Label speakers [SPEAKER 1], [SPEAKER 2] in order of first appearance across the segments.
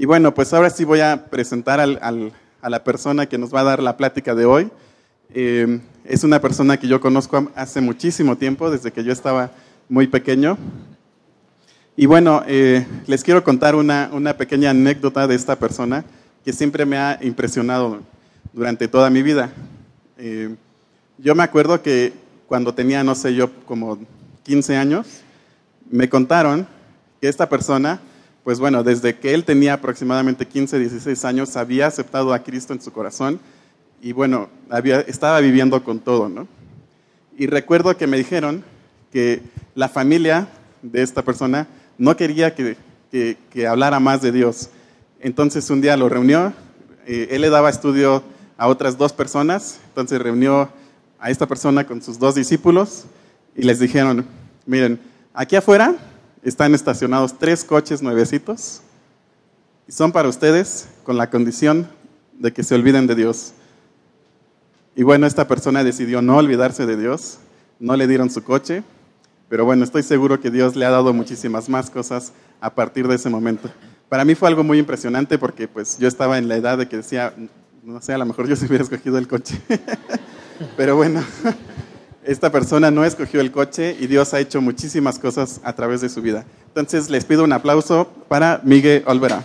[SPEAKER 1] Y bueno, pues ahora sí voy a presentar a la persona que nos va a dar la plática de hoy. Eh, es una persona que yo conozco hace muchísimo tiempo, desde que yo estaba muy pequeño. Y bueno, eh, les quiero contar una, pequeña anécdota de esta persona que siempre me ha impresionado durante toda mi vida. Eh, yo me acuerdo que cuando tenía, no sé, yo como 15 años, me contaron que esta persona, pues bueno, desde que él tenía aproximadamente 15, 16 años, había aceptado a Cristo en su corazón y bueno, había, estaba viviendo con todo, ¿no? Y recuerdo que me dijeron que la familia de esta persona no quería que, que, hablara más de Dios. Entonces un día lo reunió, eh, él le daba estudio a otras dos personas, entonces reunió a esta persona con sus dos discípulos y les dijeron, miren, aquí afuera están estacionados tres coches nuevecitos y son para ustedes con la condición de que se olviden de Dios. Y bueno, esta persona decidió no olvidarse de Dios, no le dieron su coche, pero bueno, estoy seguro que Dios le ha dado muchísimas más cosas a partir de ese momento. Para mí fue algo muy impresionante porque pues yo estaba en la edad de que decía, no sé, a lo mejor yo se hubiera escogido el coche. pero bueno, esta persona no escogió el coche y Dios ha hecho muchísimas cosas a través de su vida. Entonces les pido un aplauso para Miguel Olvera.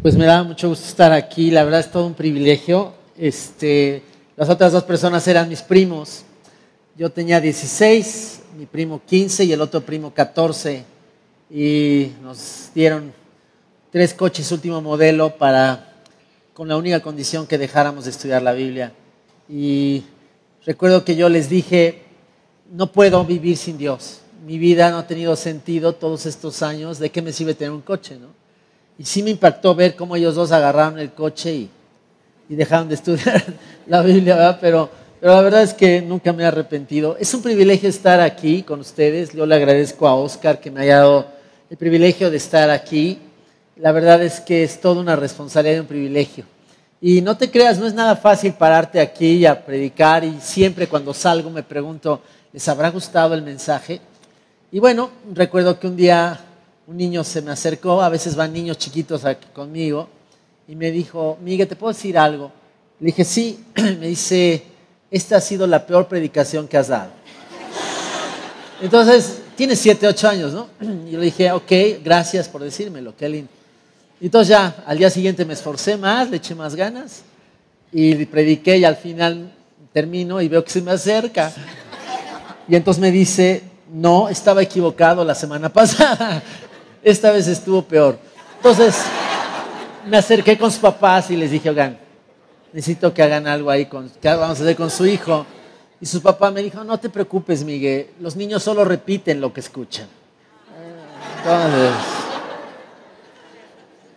[SPEAKER 2] Pues me da mucho gusto estar aquí, la verdad es todo un privilegio. Este, las otras dos personas eran mis primos. Yo tenía 16, mi primo 15 y el otro primo 14. Y nos dieron tres coches último modelo para, con la única condición que dejáramos de estudiar la Biblia. Y recuerdo que yo les dije, no puedo vivir sin Dios. Mi vida no ha tenido sentido todos estos años. ¿De qué me sirve tener un coche? ¿no? Y sí me impactó ver cómo ellos dos agarraron el coche y, dejaron de estudiar la Biblia, ¿verdad? Pero, pero la verdad es que nunca me he arrepentido. Es un privilegio estar aquí con ustedes. Yo le agradezco a Oscar que me haya dado el privilegio de estar aquí. La verdad es que es toda una responsabilidad y un privilegio. Y no te creas, no es nada fácil pararte aquí y a predicar y siempre cuando salgo me pregunto, ¿les habrá gustado el mensaje? Y bueno, recuerdo que un día un niño se me acercó, a veces van niños chiquitos aquí conmigo, y me dijo, Miguel, ¿te puedo decir algo? Le dije, sí, me dice, esta ha sido la peor predicación que has dado. Entonces, tiene 7, 8 años, ¿no? Y le dije, ok, gracias por decírmelo, qué lindo. Entonces ya, al día siguiente me esforcé más, le eché más ganas, y prediqué y al final termino y veo que se me acerca. Y entonces me dice, no, estaba equivocado la semana pasada. Esta vez estuvo peor. Entonces, me acerqué con sus papás y les dije, oigan, necesito que hagan algo ahí, con, que vamos a hacer con su hijo. Y su papá me dijo, no te preocupes, Miguel, los niños solo repiten lo que escuchan. Entonces,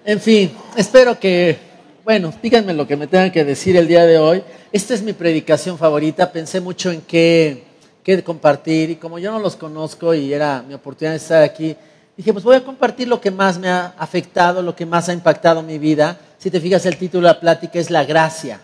[SPEAKER 2] en fin, espero que, bueno, díganme lo que me tengan que decir el día de hoy. Esta es mi predicación favorita, pensé mucho en qué, qué compartir y como yo no los conozco y era mi oportunidad de estar aquí, dije, pues voy a compartir lo que más me ha afectado, lo que más ha impactado mi vida. Si te fijas, el título de la plática es la gracia,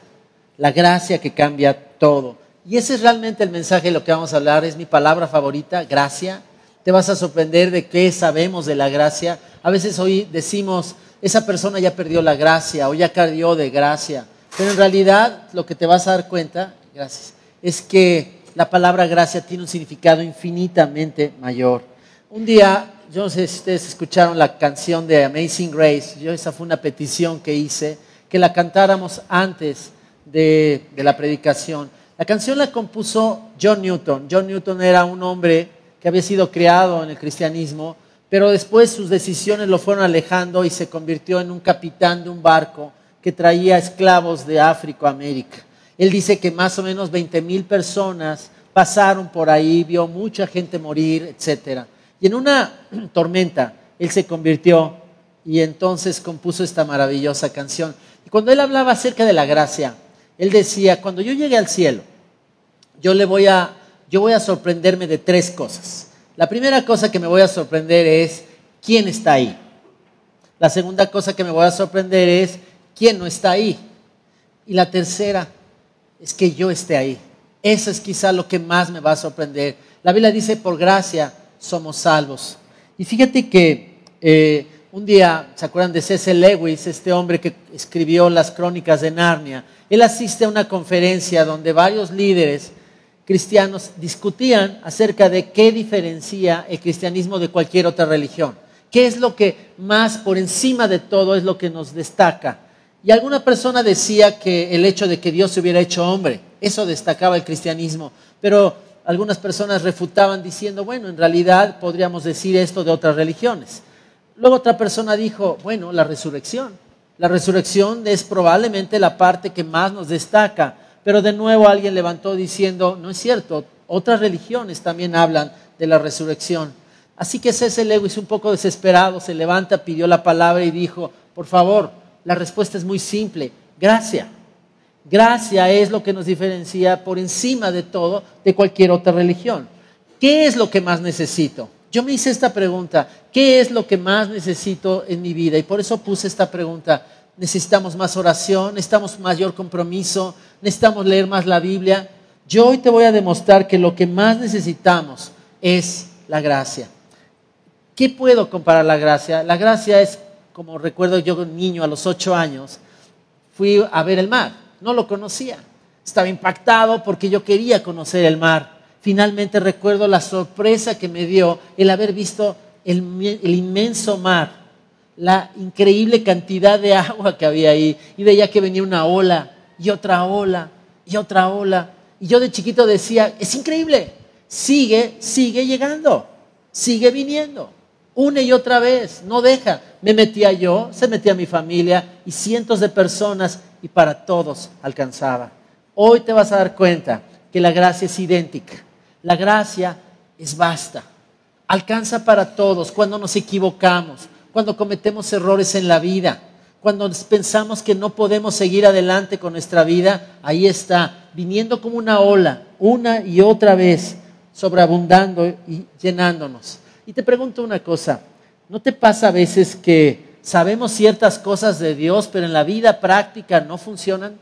[SPEAKER 2] la gracia que cambia todo. Y ese es realmente el mensaje de lo que vamos a hablar, es mi palabra favorita, gracia. Te vas a sorprender de qué sabemos de la gracia. A veces hoy decimos, esa persona ya perdió la gracia o ya cayó de gracia. Pero en realidad lo que te vas a dar cuenta, gracias, es que la palabra gracia tiene un significado infinitamente mayor. Un día yo no sé si ustedes escucharon la canción de Amazing Grace, yo esa fue una petición que hice, que la cantáramos antes de, la predicación. La canción la compuso John Newton. John Newton era un hombre que había sido criado en el cristianismo, pero después sus decisiones lo fueron alejando y se convirtió en un capitán de un barco que traía esclavos de África a América. Él dice que más o menos 20 mil personas pasaron por ahí, vio mucha gente morir, etcétera. Y en una tormenta, él se convirtió y entonces compuso esta maravillosa canción. Y cuando él hablaba acerca de la gracia, él decía, cuando yo llegue al cielo, yo le voy a, yo voy a sorprenderme de tres cosas. La primera cosa que me voy a sorprender es quién está ahí. La segunda cosa que me voy a sorprender es quién no está ahí. Y la tercera es que yo esté ahí. Eso es quizá lo que más me va a sorprender. La Biblia dice, por gracia somos salvos. Y fíjate que eh, un día, ¿se acuerdan de C.S. Lewis, este hombre que escribió las crónicas de Narnia? Él asiste a una conferencia donde varios líderes cristianos discutían acerca de qué diferencia el cristianismo de cualquier otra religión. ¿Qué es lo que más por encima de todo es lo que nos destaca? Y alguna persona decía que el hecho de que Dios se hubiera hecho hombre, eso destacaba el cristianismo, pero algunas personas refutaban diciendo, bueno, en realidad podríamos decir esto de otras religiones. Luego otra persona dijo, bueno, la resurrección. La resurrección es probablemente la parte que más nos destaca, pero de nuevo alguien levantó diciendo, no es cierto, otras religiones también hablan de la resurrección. Así que C.S. Lewis, un poco desesperado, se levanta, pidió la palabra y dijo, por favor, la respuesta es muy simple, gracia. Gracia es lo que nos diferencia por encima de todo de cualquier otra religión. ¿Qué es lo que más necesito? Yo me hice esta pregunta, ¿qué es lo que más necesito en mi vida? Y por eso puse esta pregunta. Necesitamos más oración, necesitamos mayor compromiso, necesitamos leer más la Biblia. Yo hoy te voy a demostrar que lo que más necesitamos es la gracia. ¿Qué puedo comparar la gracia? La gracia es, como recuerdo yo niño a los ocho años, fui a ver el mar, no lo conocía. Estaba impactado porque yo quería conocer el mar. Finalmente recuerdo la sorpresa que me dio el haber visto el, inmenso mar, la increíble cantidad de agua que había ahí. Y veía que venía una ola y otra ola y otra ola. Y yo de chiquito decía, es increíble, sigue, sigue llegando, sigue viniendo una y otra vez, no deja. Me metía yo, se metía mi familia y cientos de personas y para todos alcanzaba. Hoy te vas a dar cuenta que la gracia es idéntica. La gracia es basta. Alcanza para todos cuando nos equivocamos, cuando cometemos errores en la vida, cuando pensamos que no podemos seguir adelante con nuestra vida. Ahí está, viniendo como una ola, una y otra vez, sobreabundando y llenándonos. Y te pregunto una cosa, ¿no te pasa a veces que sabemos ciertas cosas de Dios, pero en la vida práctica no funcionan?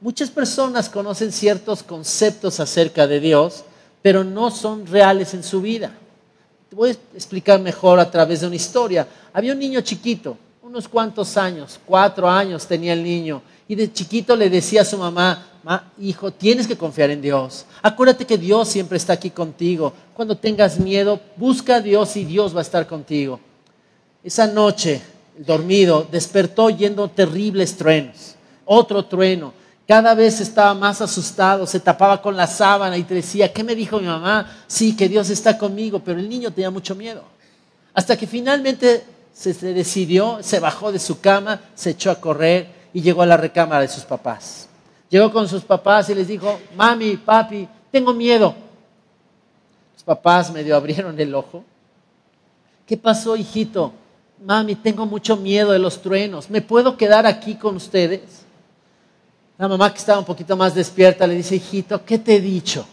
[SPEAKER 2] Muchas personas conocen ciertos conceptos acerca de Dios, pero no son reales en su vida. Te voy a explicar mejor a través de una historia. Había un niño chiquito, unos cuantos años, cuatro años tenía el niño, y de chiquito le decía a su mamá, hijo, tienes que confiar en Dios. Acuérdate que Dios siempre está aquí contigo. Cuando tengas miedo, busca a Dios y Dios va a estar contigo. Esa noche, dormido, despertó oyendo terribles truenos. Otro trueno. Cada vez estaba más asustado, se tapaba con la sábana y te decía, ¿qué me dijo mi mamá? Sí, que Dios está conmigo, pero el niño tenía mucho miedo. Hasta que finalmente se decidió, se bajó de su cama, se echó a correr y llegó a la recámara de sus papás. Llegó con sus papás y les dijo, mami, papi, tengo miedo. Los papás medio abrieron el ojo. ¿Qué pasó, hijito? Mami, tengo mucho miedo de los truenos. ¿Me puedo quedar aquí con ustedes? La mamá que estaba un poquito más despierta le dice, hijito, ¿qué te he dicho?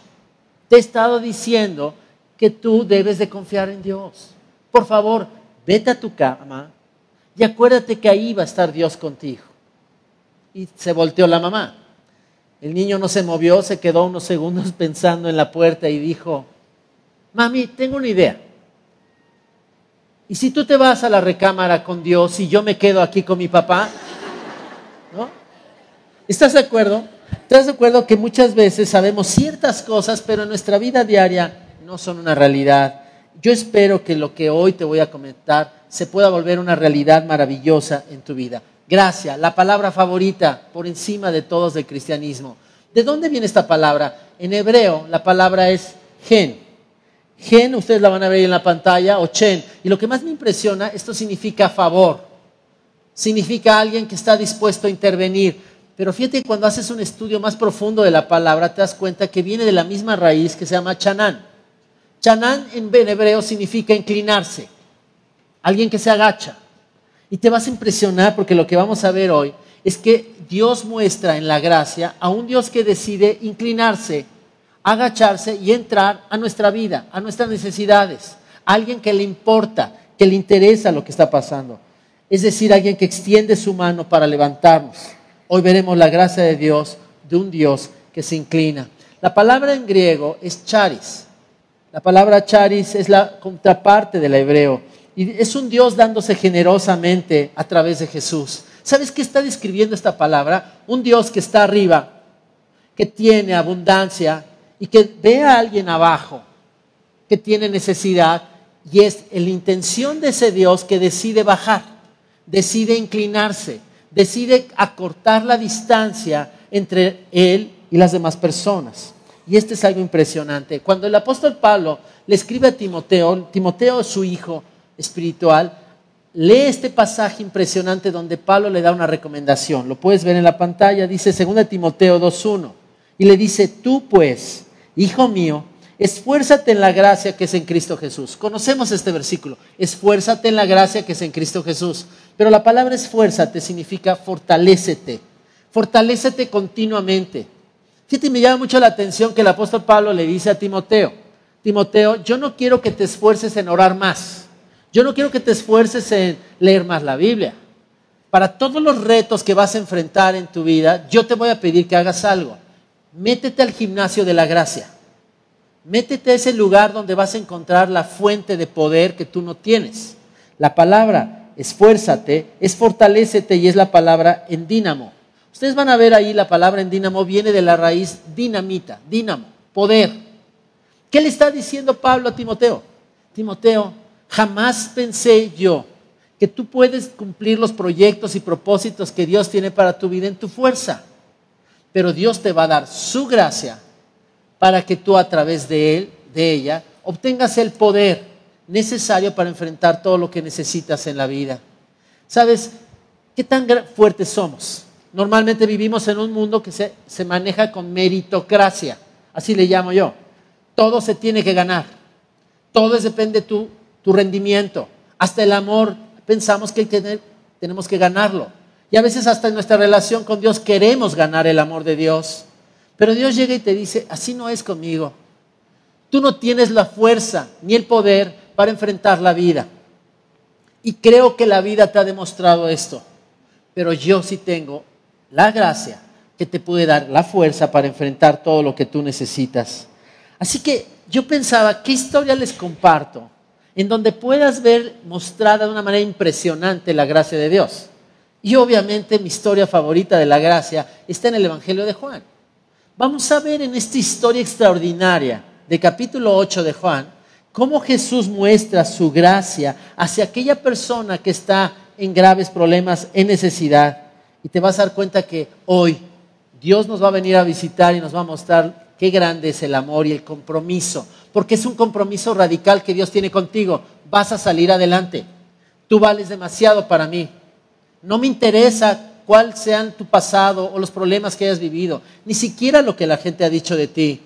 [SPEAKER 2] Te he estado diciendo que tú debes de confiar en Dios. Por favor, vete a tu cama y acuérdate que ahí va a estar Dios contigo. Y se volteó la mamá. El niño no se movió, se quedó unos segundos pensando en la puerta y dijo, mami, tengo una idea. ¿Y si tú te vas a la recámara con Dios y yo me quedo aquí con mi papá? ¿No? ¿Estás de acuerdo? ¿Estás de acuerdo que muchas veces sabemos ciertas cosas, pero en nuestra vida diaria no son una realidad? Yo espero que lo que hoy te voy a comentar se pueda volver una realidad maravillosa en tu vida. Gracia, la palabra favorita por encima de todos del cristianismo. ¿De dónde viene esta palabra? En hebreo la palabra es gen. Gen, ustedes la van a ver en la pantalla, o chen. Y lo que más me impresiona, esto significa favor. Significa alguien que está dispuesto a intervenir. Pero fíjate, cuando haces un estudio más profundo de la palabra, te das cuenta que viene de la misma raíz que se llama chanán. Chanán en hebreo significa inclinarse. Alguien que se agacha. Y te vas a impresionar porque lo que vamos a ver hoy es que Dios muestra en la gracia a un Dios que decide inclinarse, agacharse y entrar a nuestra vida, a nuestras necesidades. Alguien que le importa, que le interesa lo que está pasando. es decir, alguien que extiende su mano para levantarnos. Hoy veremos la gracia de Dios, de un Dios que se inclina. La palabra en griego es charis. La palabra charis es la contraparte del hebreo. Y es un Dios dándose generosamente a través de Jesús. ¿Sabes qué está describiendo esta palabra? Un Dios que está arriba, que tiene abundancia y que ve a alguien abajo, que tiene necesidad. Y es la intención de ese Dios que decide bajar, decide inclinarse, decide acortar la distancia entre Él y las demás personas. Y este es algo impresionante. Cuando el apóstol Pablo le escribe a Timoteo, Timoteo su hijo espiritual, lee este pasaje impresionante donde Pablo le da una recomendación. Lo puedes ver en la pantalla, dice 2 Timoteo 2.1. Y le dice, tú pues, hijo mío, esfuérzate en la gracia que es en Cristo Jesús. Conocemos este versículo, esfuérzate en la gracia que es en Cristo Jesús. Pero la palabra esfuérzate significa fortalécete, fortalécete continuamente. Fíjate, me llama mucho la atención que el apóstol Pablo le dice a Timoteo, Timoteo, yo no quiero que te esfuerces en orar más, yo no quiero que te esfuerces en leer más la Biblia. Para todos los retos que vas a enfrentar en tu vida, yo te voy a pedir que hagas algo. Métete al gimnasio de la gracia. Métete a ese lugar donde vas a encontrar la fuente de poder que tú no tienes. La palabra esfuérzate es fortalécete y es la palabra en dínamo. Ustedes van a ver ahí la palabra en dínamo viene de la raíz dinamita, dínamo, poder. ¿Qué le está diciendo Pablo a Timoteo? Timoteo, jamás pensé yo que tú puedes cumplir los proyectos y propósitos que Dios tiene para tu vida en tu fuerza. Pero Dios te va a dar su gracia para que tú a través de él, de ella, obtengas el poder necesario para enfrentar todo lo que necesitas en la vida. ¿Sabes qué tan fuertes somos? Normalmente vivimos en un mundo que se, se maneja con meritocracia, así le llamo yo. Todo se tiene que ganar, todo depende de tu, tu rendimiento, hasta el amor pensamos que tenemos que ganarlo. Y a veces hasta en nuestra relación con Dios queremos ganar el amor de Dios. Pero Dios llega y te dice, así no es conmigo. Tú no tienes la fuerza ni el poder para enfrentar la vida. Y creo que la vida te ha demostrado esto. Pero yo sí tengo la gracia que te puede dar la fuerza para enfrentar todo lo que tú necesitas. Así que yo pensaba, ¿qué historia les comparto? En donde puedas ver mostrada de una manera impresionante la gracia de Dios. Y obviamente mi historia favorita de la gracia está en el Evangelio de Juan. Vamos a ver en esta historia extraordinaria de capítulo 8 de Juan cómo Jesús muestra su gracia hacia aquella persona que está en graves problemas, en necesidad. Y te vas a dar cuenta que hoy Dios nos va a venir a visitar y nos va a mostrar qué grande es el amor y el compromiso, porque es un compromiso radical que Dios tiene contigo. Vas a salir adelante. Tú vales demasiado para mí. No me interesa cuál sean tu pasado o los problemas que hayas vivido, ni siquiera lo que la gente ha dicho de ti,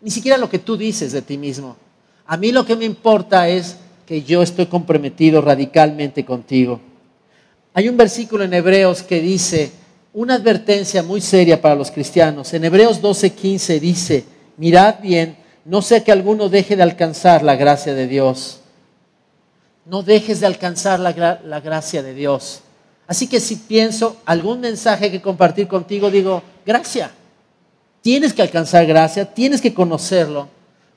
[SPEAKER 2] ni siquiera lo que tú dices de ti mismo. A mí lo que me importa es que yo estoy comprometido radicalmente contigo. Hay un versículo en Hebreos que dice una advertencia muy seria para los cristianos. En Hebreos 12:15 dice, mirad bien, no sea que alguno deje de alcanzar la gracia de Dios. No dejes de alcanzar la, la gracia de Dios. Así que si pienso algún mensaje que compartir contigo, digo, gracia. Tienes que alcanzar gracia, tienes que conocerlo.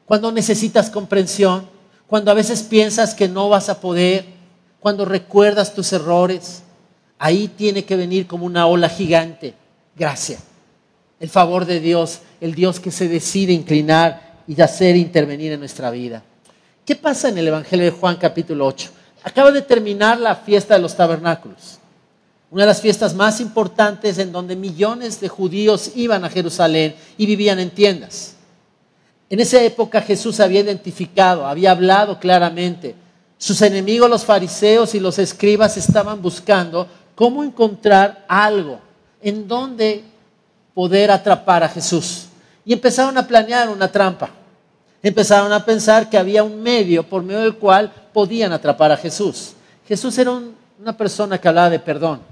[SPEAKER 2] Cuando necesitas comprensión, cuando a veces piensas que no vas a poder, cuando recuerdas tus errores, ahí tiene que venir como una ola gigante. Gracia. El favor de Dios, el Dios que se decide inclinar y hacer intervenir en nuestra vida. ¿Qué pasa en el Evangelio de Juan capítulo 8? Acaba de terminar la fiesta de los tabernáculos una de las fiestas más importantes en donde millones de judíos iban a Jerusalén y vivían en tiendas. En esa época Jesús había identificado, había hablado claramente. Sus enemigos, los fariseos y los escribas, estaban buscando cómo encontrar algo en donde poder atrapar a Jesús. Y empezaron a planear una trampa. Empezaron a pensar que había un medio por medio del cual podían atrapar a Jesús. Jesús era una persona que hablaba de perdón.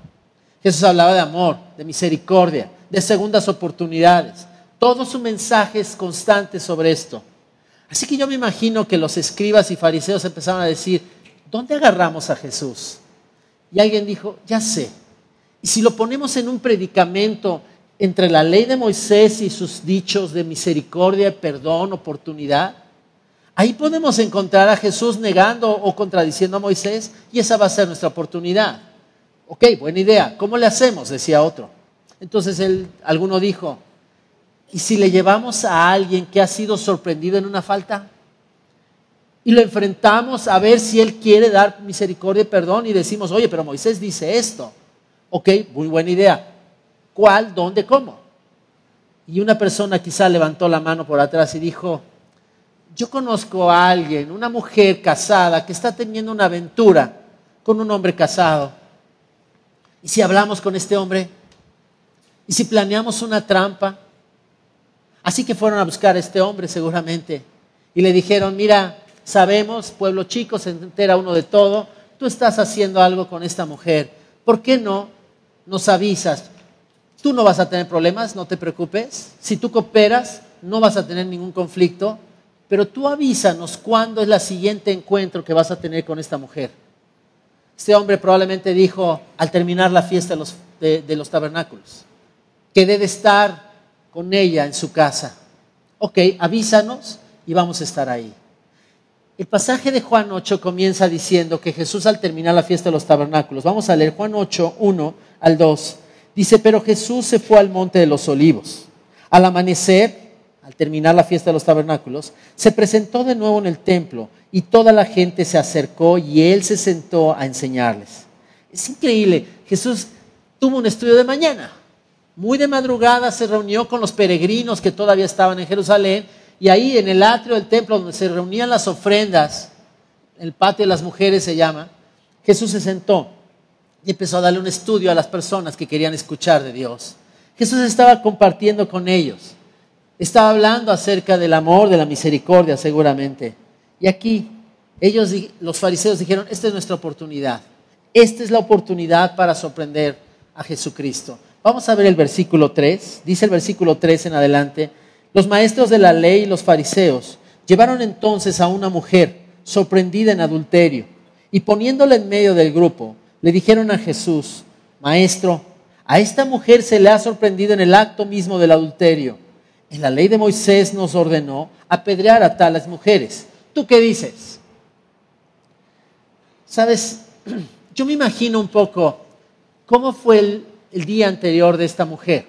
[SPEAKER 2] Jesús hablaba de amor, de misericordia, de segundas oportunidades. Todo su mensaje es constante sobre esto. Así que yo me imagino que los escribas y fariseos empezaron a decir, ¿dónde agarramos a Jesús? Y alguien dijo, ya sé. Y si lo ponemos en un predicamento entre la ley de Moisés y sus dichos de misericordia, perdón, oportunidad, ahí podemos encontrar a Jesús negando o contradiciendo a Moisés y esa va a ser nuestra oportunidad. Ok, buena idea. ¿Cómo le hacemos? Decía otro. Entonces él, alguno dijo, ¿y si le llevamos a alguien que ha sido sorprendido en una falta? Y lo enfrentamos a ver si él quiere dar misericordia y perdón y decimos, oye, pero Moisés dice esto. Ok, muy buena idea. ¿Cuál, dónde, cómo? Y una persona quizá levantó la mano por atrás y dijo, yo conozco a alguien, una mujer casada que está teniendo una aventura con un hombre casado. ¿Y si hablamos con este hombre? ¿Y si planeamos una trampa? Así que fueron a buscar a este hombre seguramente y le dijeron, mira, sabemos, pueblo chico, se entera uno de todo, tú estás haciendo algo con esta mujer. ¿Por qué no nos avisas. Tú no vas a tener problemas, no te preocupes. Si tú cooperas, no vas a tener ningún conflicto, pero tú avísanos cuándo es la siguiente encuentro que vas a tener con esta mujer. Este hombre probablemente dijo al terminar la fiesta de los, tabernáculos, que debe estar con ella en su casa. Ok, avísanos y vamos a estar ahí. El pasaje de Juan 8 comienza diciendo que Jesús al terminar la fiesta de los tabernáculos, vamos a leer Juan 8, 1 al 2, dice, pero Jesús se fue al monte de los olivos. Al amanecer, terminar la fiesta de los tabernáculos, se presentó de nuevo en el templo y toda la gente se acercó y él se sentó a enseñarles. Es increíble, Jesús tuvo un estudio de mañana. Muy de madrugada se reunió con los peregrinos que todavía estaban en Jerusalén y ahí en el atrio del templo donde se reunían las ofrendas, el patio de las mujeres se llama, Jesús se sentó y empezó a darle un estudio a las personas que querían escuchar de Dios. Jesús estaba compartiendo con ellos. Estaba hablando acerca del amor, de la misericordia seguramente. Y aquí ellos, los fariseos dijeron, esta es nuestra oportunidad. Esta es la oportunidad para sorprender a Jesucristo. Vamos a ver el versículo 3. Dice el versículo 3 en adelante. Los maestros de la ley y los fariseos llevaron entonces a una mujer sorprendida en adulterio y poniéndola en medio del grupo, le dijeron a Jesús, Maestro, a esta mujer se le ha sorprendido en el acto mismo del adulterio. En la ley de Moisés nos ordenó apedrear a tales mujeres. ¿Tú qué dices? Sabes, yo me imagino un poco cómo fue el, el día anterior de esta mujer.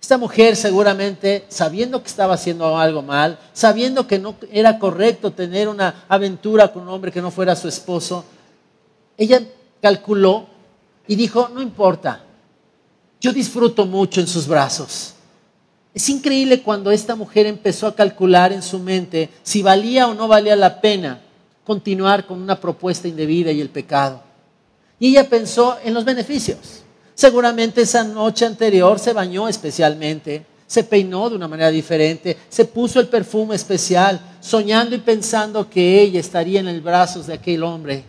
[SPEAKER 2] Esta mujer seguramente, sabiendo que estaba haciendo algo mal, sabiendo que no era correcto tener una aventura con un hombre que no fuera su esposo, ella calculó y dijo, no importa, yo disfruto mucho en sus brazos. Es increíble cuando esta mujer empezó a calcular en su mente si valía o no valía la pena continuar con una propuesta indebida y el pecado. Y ella pensó en los beneficios. Seguramente esa noche anterior se bañó especialmente, se peinó de una manera diferente, se puso el perfume especial, soñando y pensando que ella estaría en el brazos de aquel hombre,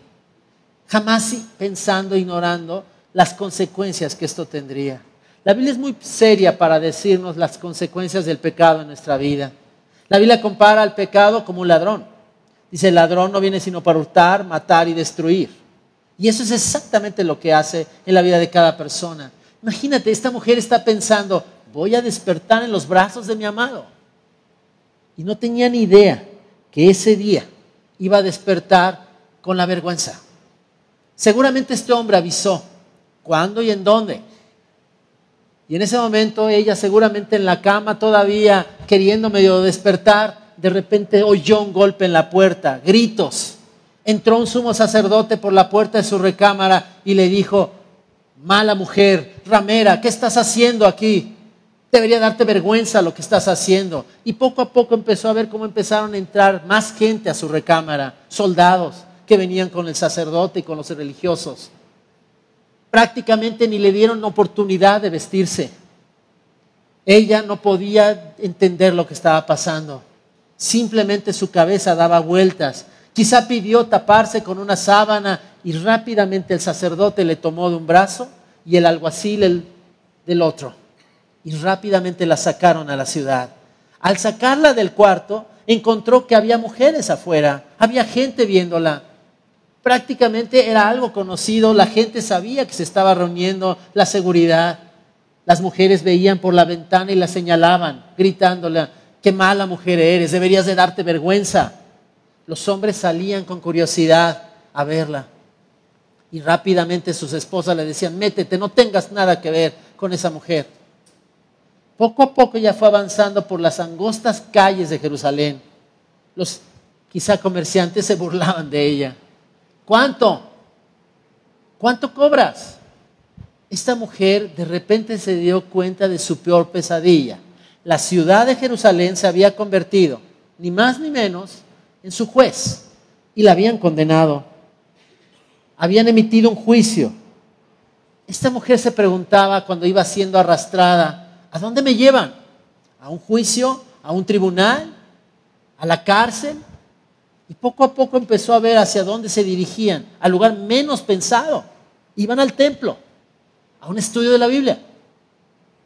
[SPEAKER 2] jamás pensando, ignorando las consecuencias que esto tendría. La Biblia es muy seria para decirnos las consecuencias del pecado en nuestra vida. La Biblia compara al pecado como un ladrón. Dice, el ladrón no viene sino para hurtar, matar y destruir. Y eso es exactamente lo que hace en la vida de cada persona. Imagínate, esta mujer está pensando, voy a despertar en los brazos de mi amado. Y no tenía ni idea que ese día iba a despertar con la vergüenza. Seguramente este hombre avisó cuándo y en dónde. Y en ese momento ella seguramente en la cama todavía queriendo medio despertar, de repente oyó un golpe en la puerta, gritos entró un sumo sacerdote por la puerta de su recámara y le dijo, mala mujer, ramera, ¿qué estás haciendo aquí? Debería darte vergüenza lo que estás haciendo. Y poco a poco empezó a ver cómo empezaron a entrar más gente a su recámara, soldados que venían con el sacerdote y con los religiosos. Prácticamente ni le dieron oportunidad de vestirse. Ella no podía entender lo que estaba pasando. Simplemente su cabeza daba vueltas Quizá pidió taparse con una sábana y rápidamente el sacerdote le tomó de un brazo y el alguacil del otro. Y rápidamente la sacaron a la ciudad. Al sacarla del cuarto, encontró que había mujeres afuera, había gente viéndola. Prácticamente era algo conocido, la gente sabía que se estaba reuniendo, la seguridad. Las mujeres veían por la ventana y la señalaban, gritándole, qué mala mujer eres, deberías de darte vergüenza. Los hombres salían con curiosidad a verla. Y rápidamente sus esposas le decían, métete, no tengas nada que ver con esa mujer. Poco a poco ya fue avanzando por las angostas calles de Jerusalén. Los quizá comerciantes se burlaban de ella. ¿Cuánto? ¿Cuánto cobras? Esta mujer de repente se dio cuenta de su peor pesadilla. La ciudad de Jerusalén se había convertido, ni más ni menos, en su juez y la habían condenado. Habían emitido un juicio. Esta mujer se preguntaba cuando iba siendo arrastrada, ¿a dónde me llevan? ¿A un juicio? ¿A un tribunal? ¿A la cárcel? Y poco a poco empezó a ver hacia dónde se dirigían, al lugar menos pensado. Iban al templo, a un estudio de la Biblia.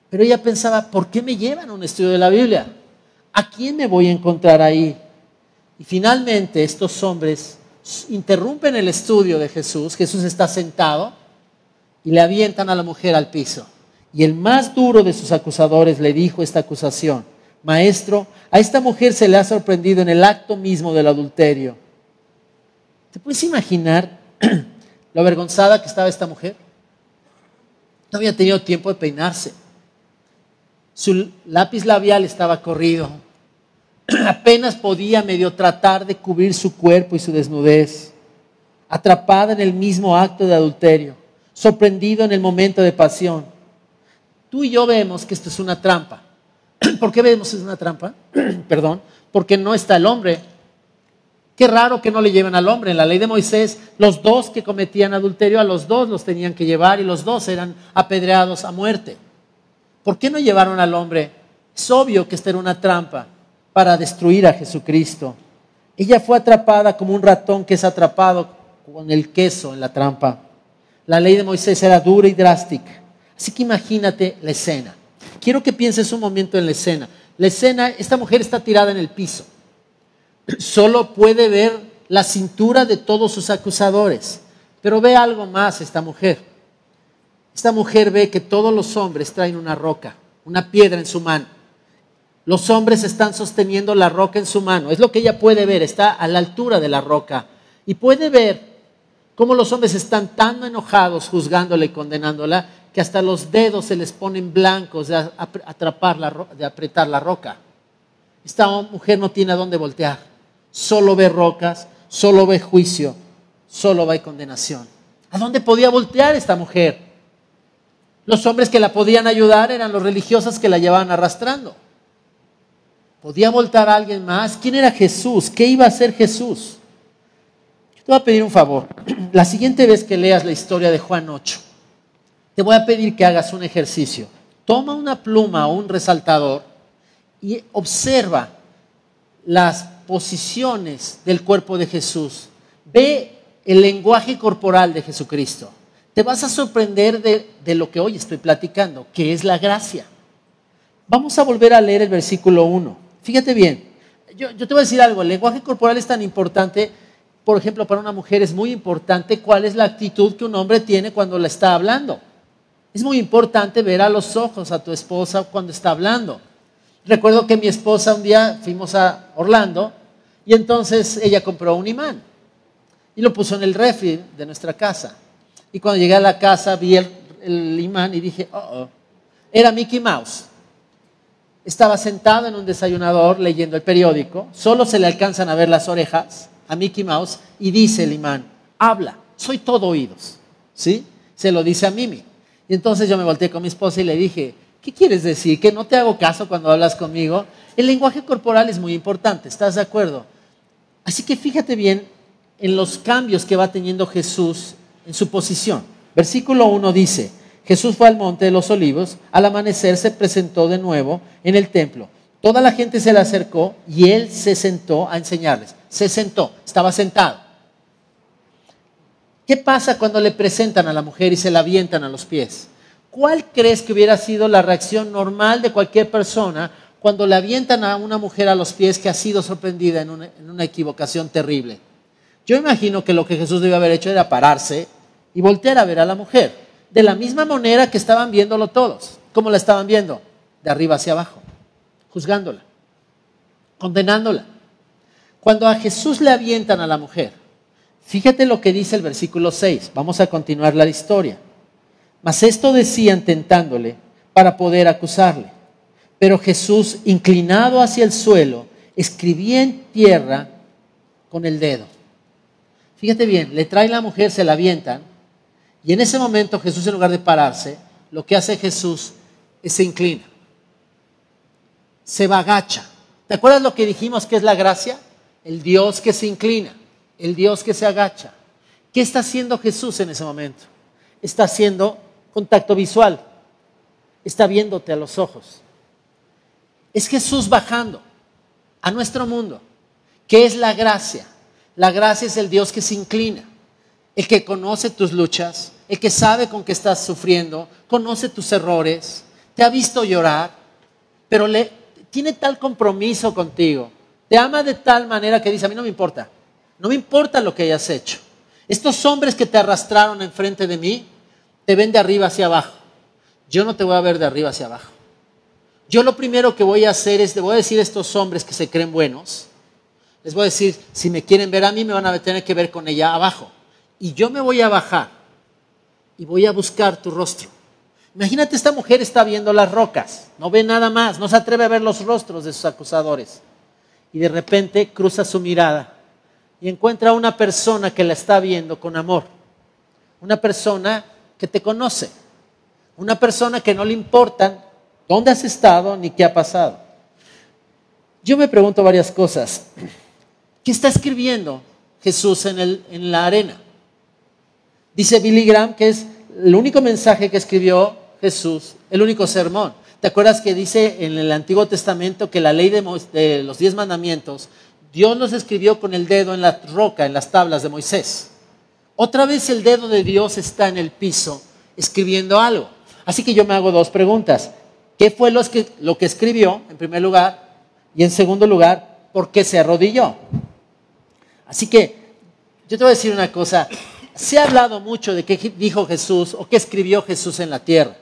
[SPEAKER 2] Pero ella pensaba, ¿por qué me llevan a un estudio de la Biblia? ¿A quién me voy a encontrar ahí? Y finalmente estos hombres interrumpen el estudio de Jesús. Jesús está sentado y le avientan a la mujer al piso. Y el más duro de sus acusadores le dijo esta acusación maestro, a esta mujer se le ha sorprendido en el acto mismo del adulterio. ¿Te puedes imaginar lo avergonzada que estaba esta mujer? No había tenido tiempo de peinarse. Su lápiz labial estaba corrido. Apenas podía medio tratar de cubrir su cuerpo y su desnudez. Atrapada en el mismo acto de adulterio. Sorprendido en el momento de pasión. Tú y yo vemos que esto es una trampa. ¿Por qué vemos es una trampa? Perdón, porque no está el hombre. Qué raro que no le lleven al hombre. En la ley de Moisés, los dos que cometían adulterio, a los dos los tenían que llevar y los dos eran apedreados a muerte. ¿Por qué no llevaron al hombre? Es obvio que esta era una trampa para destruir a Jesucristo. Ella fue atrapada como un ratón que es atrapado con el queso en la trampa. La ley de Moisés era dura y drástica. Así que imagínate la escena. Quiero que pienses un momento en la escena. La escena, esta mujer está tirada en el piso. Solo puede ver la cintura de todos sus acusadores. Pero ve algo más esta mujer. Esta mujer ve que todos los hombres traen una roca, una piedra en su mano. Los hombres están sosteniendo la roca en su mano. Es lo que ella puede ver, está a la altura de la roca. Y puede ver cómo los hombres están tan enojados juzgándola y condenándola que hasta los dedos se les ponen blancos de atrapar la, de apretar la roca. Esta mujer no tiene a dónde voltear. Solo ve rocas, solo ve juicio, solo ve condenación. ¿A dónde podía voltear esta mujer? Los hombres que la podían ayudar eran los religiosos que la llevaban arrastrando. ¿Podía voltar a alguien más? ¿Quién era Jesús? ¿Qué iba a hacer Jesús? Yo te voy a pedir un favor. La siguiente vez que leas la historia de Juan 8, te voy a pedir que hagas un ejercicio. Toma una pluma o un resaltador y observa las posiciones del cuerpo de Jesús. Ve el lenguaje corporal de Jesucristo. Te vas a sorprender de, lo que hoy estoy platicando, que es la gracia. Vamos a volver a leer el versículo 1. Fíjate bien, yo, yo te voy a decir algo, el lenguaje corporal es tan importante, por ejemplo, para una mujer es muy importante cuál es la actitud que un hombre tiene cuando le está hablando. Es muy importante ver a los ojos a tu esposa cuando está hablando. Recuerdo que mi esposa un día fuimos a Orlando y entonces ella compró un imán y lo puso en el refri de nuestra casa. Y cuando llegué a la casa vi el, imán y dije, oh, oh, era Mickey Mouse. Estaba sentado en un desayunador leyendo el periódico, solo se le alcanzan a ver las orejas a Mickey Mouse y dice el imán, habla, soy todo oídos. ¿Sí? Se lo dice a Mimi. Y entonces yo me volteé con mi esposa y le dije, ¿qué quieres decir? ¿Que no te hago caso cuando hablas conmigo? El lenguaje corporal es muy importante, ¿estás de acuerdo? Así que fíjate bien en los cambios que va teniendo Jesús en su posición. Versículo 1 dice, Jesús fue al monte de los olivos, al amanecer se presentó de nuevo en el templo. Toda la gente se le acercó y él se sentó a enseñarles. Se sentó, estaba sentado. ¿Qué pasa cuando le presentan a la mujer y se la avientan a los pies? ¿Cuál crees que hubiera sido la reacción normal de cualquier persona cuando le avientan a una mujer a los pies que ha sido sorprendida en una, equivocación terrible? Yo imagino que lo que Jesús debió haber hecho era pararse y voltear a ver a la mujer, de la misma manera que estaban viéndolo todos. ¿Cómo la estaban viendo? De arriba hacia abajo, juzgándola, condenándola. Cuando a Jesús le avientan a la mujer, fíjate lo que dice el versículo 6, vamos a continuar la historia. Mas esto decían tentándole para poder acusarle. Pero Jesús, inclinado hacia el suelo, escribía en tierra con el dedo. Fíjate bien, le trae la mujer, se la avientan, y en ese momento Jesús, en lugar de pararse, lo que hace Jesús es se inclina, se agacha. ¿Te acuerdas lo que dijimos que es la gracia? El Dios que se inclina, el Dios que se agacha. ¿Qué está haciendo Jesús en ese momento? Está haciendo contacto visual, está viéndote a los ojos. Es Jesús bajando a nuestro mundo. ¿Qué es la gracia? La gracia es el Dios que se inclina, el que conoce tus luchas, el que sabe con qué estás sufriendo, conoce tus errores, te ha visto llorar, pero le, tiene tal compromiso contigo, te ama de tal manera que dice, a mí no me importa, no me importa lo que hayas hecho. Estos hombres que te arrastraron enfrente de mí, te ven de arriba hacia abajo. Yo no te voy a ver de arriba hacia abajo. Yo lo primero que voy a hacer es, le voy a decir a estos hombres que se creen buenos, les voy a decir, si me quieren ver a mí, me van a tener que ver con ella abajo. Y yo me voy a bajar y voy a buscar tu rostro. Imagínate, esta mujer está viendo las rocas, no ve nada más, no se atreve a ver los rostros de sus acusadores. Y de repente cruza su mirada y encuentra una persona que la está viendo con amor. Una persona que te conoce. Una persona que no le importan dónde has estado ni qué ha pasado. Yo me pregunto varias cosas. ¿Qué está escribiendo Jesús en, el, la arena? Dice Billy Graham que es el único mensaje que escribió Jesús, el único sermón. ¿Te acuerdas que dice en el Antiguo Testamento que la ley de, de los diez mandamientos, Dios los escribió con el dedo en la roca, en las tablas de Moisés? Otra vez el dedo de Dios está en el piso escribiendo algo. Así que yo me hago dos preguntas. ¿Qué fue lo que escribió, en primer lugar? Y en segundo lugar, ¿por qué se arrodilló? Así que yo te voy a decir una cosa. Se ha hablado mucho de qué dijo Jesús o qué escribió Jesús en la tierra.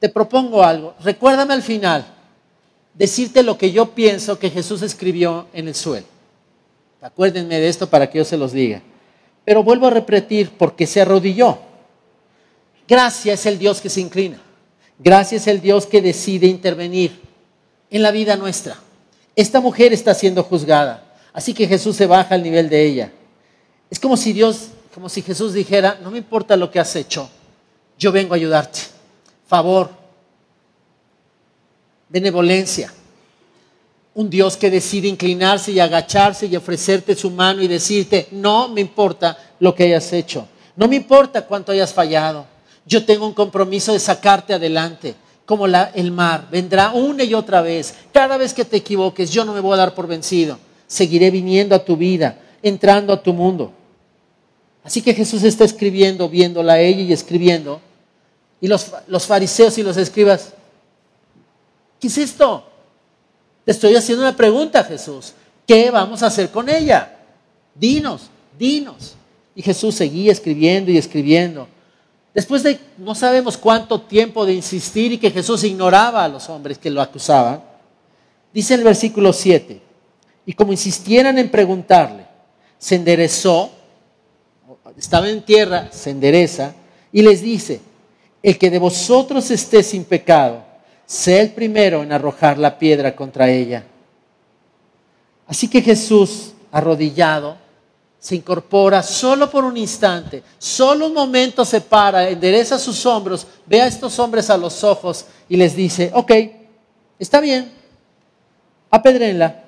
[SPEAKER 2] Te propongo algo. Recuérdame al final decirte lo que yo pienso que Jesús escribió en el suelo. Acuérdenme de esto para que yo se los diga. Pero vuelvo a repetir, porque se arrodilló. Gracia es el Dios que se inclina. Gracia es el Dios que decide intervenir en la vida nuestra. Esta mujer está siendo juzgada. Así que Jesús se baja al nivel de ella. Es como si Dios, como si Jesús dijera, no me importa lo que has hecho, yo vengo a ayudarte. Favor, benevolencia. Un Dios que decide inclinarse y agacharse y ofrecerte su mano y decirte, no me importa lo que hayas hecho, no me importa cuánto hayas fallado, yo tengo un compromiso de sacarte adelante como el mar. Vendrá una y otra vez. Cada vez que te equivoques, yo no me voy a dar por vencido seguiré viniendo a tu vida, entrando a tu mundo. Así que Jesús está escribiendo, viéndola a ella y escribiendo. Y los fariseos y los escribas, ¿qué es esto? Te estoy haciendo una pregunta, Jesús. ¿Qué vamos a hacer con ella? Dinos, dinos. Y Jesús seguía escribiendo y escribiendo. Después de no sabemos cuánto tiempo de insistir y que Jesús ignoraba a los hombres que lo acusaban, dice el versículo 7, y como insistieran en preguntarle, se enderezó, estaba en tierra, se endereza y les dice, el que de vosotros esté sin pecado, sea el primero en arrojar la piedra contra ella. Así que Jesús, arrodillado, se incorpora solo por un instante, solo un momento se para, endereza sus hombros, ve a estos hombres a los ojos y les dice, ok, está bien, apedrenla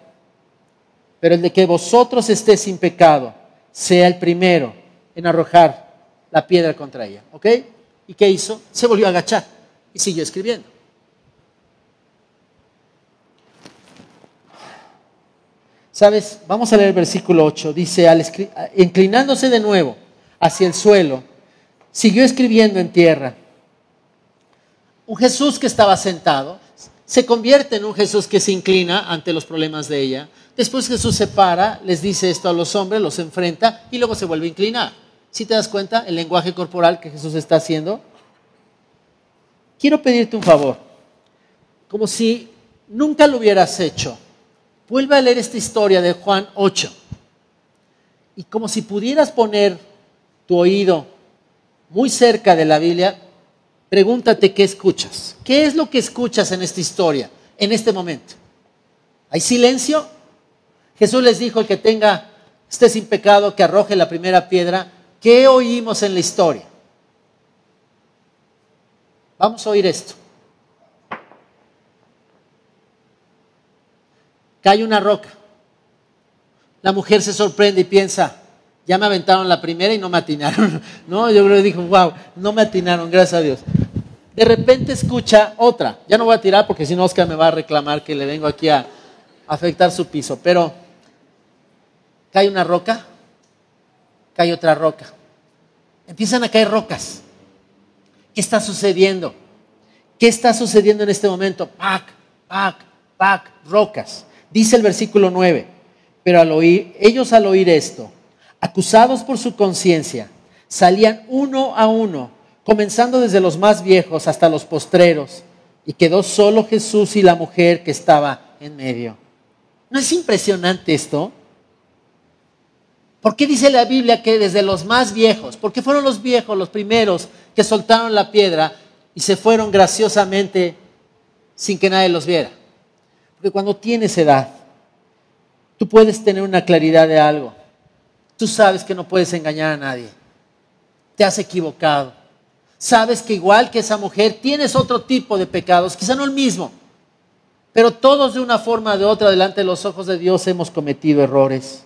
[SPEAKER 2] pero el de que vosotros estéis sin pecado sea el primero en arrojar la piedra contra ella. ¿Ok? ¿Y qué hizo? Se volvió a agachar y siguió escribiendo. ¿Sabes? Vamos a leer el versículo 8. Dice, inclinándose de nuevo hacia el suelo, siguió escribiendo en tierra. Un Jesús que estaba sentado, se convierte en un Jesús que se inclina ante los problemas de ella. Después Jesús se para, les dice esto a los hombres, los enfrenta y luego se vuelve a inclinar. Si te das cuenta el lenguaje corporal que Jesús está haciendo? Quiero pedirte un favor, como si nunca lo hubieras hecho. Vuelve a leer esta historia de Juan 8 y como si pudieras poner tu oído muy cerca de la Biblia, pregúntate qué escuchas. ¿Qué es lo que escuchas en esta historia, en este momento? ¿Hay silencio? Jesús les dijo, el que tenga, esté sin pecado, que arroje la primera piedra. ¿Qué oímos en la historia? Vamos a oír esto. Cae una roca. La mujer se sorprende y piensa, ya me aventaron la primera y no me atinaron. No, yo creo que dijo, wow, no me atinaron, gracias a Dios. De repente escucha otra. Ya no voy a tirar porque si no Oscar me va a reclamar que le vengo aquí a afectar su piso. Pero cae una roca, cae otra roca. Empiezan a caer rocas. ¿Qué está sucediendo? ¿Qué está sucediendo en este momento? Pac, pac, pac, rocas. Dice el versículo 9. Pero ellos al oír esto, acusados por su conciencia, salían uno a uno, comenzando desde los más viejos hasta los postreros, y quedó solo Jesús y la mujer que estaba en medio. ¿No es impresionante esto? ¿Por qué dice la Biblia que desde los más viejos? Porque fueron los viejos los primeros que soltaron la piedra y se fueron graciosamente sin que nadie los viera. Porque cuando tienes edad, tú puedes tener una claridad de algo. Tú sabes que no puedes engañar a nadie. Te has equivocado. Sabes que igual que esa mujer tienes otro tipo de pecados, quizá no el mismo, pero todos de una forma o de otra delante de los ojos de Dios hemos cometido errores.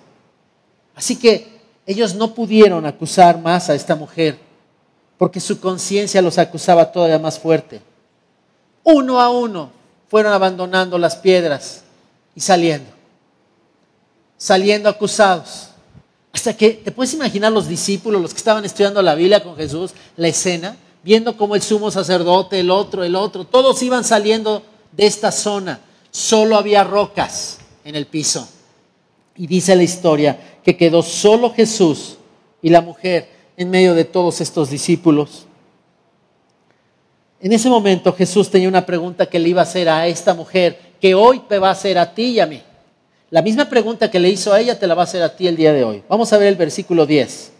[SPEAKER 2] Así que ellos no pudieron acusar más a esta mujer porque su conciencia los acusaba todavía más fuerte. Uno a uno fueron abandonando las piedras y saliendo, saliendo acusados. Hasta que te puedes imaginar los discípulos, los que estaban estudiando la Biblia con Jesús, la escena, viendo cómo el sumo sacerdote, el otro, el otro, todos iban saliendo de esta zona. Solo había rocas en el piso. Y dice la historia que quedó solo Jesús y la mujer en medio de todos estos discípulos. En ese momento Jesús tenía una pregunta que le iba a hacer a esta mujer, que hoy te va a hacer a ti y a mí. La misma pregunta que le hizo a ella te la va a hacer a ti el día de hoy. Vamos a ver el versículo 10.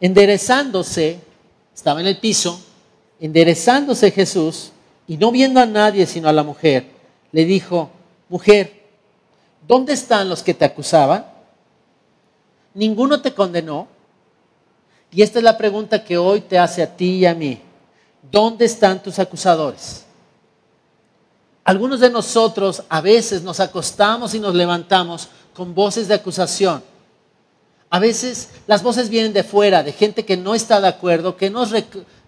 [SPEAKER 2] Enderezándose, estaba en el piso, enderezándose Jesús y no viendo a nadie sino a la mujer, le dijo, mujer, ¿dónde están los que te acusaban? ¿Ninguno te condenó? Y esta es la pregunta que hoy te hace a ti y a mí. ¿Dónde están tus acusadores? Algunos de nosotros a veces nos acostamos y nos levantamos con voces de acusación. A veces las voces vienen de fuera, de gente que no está de acuerdo, que nos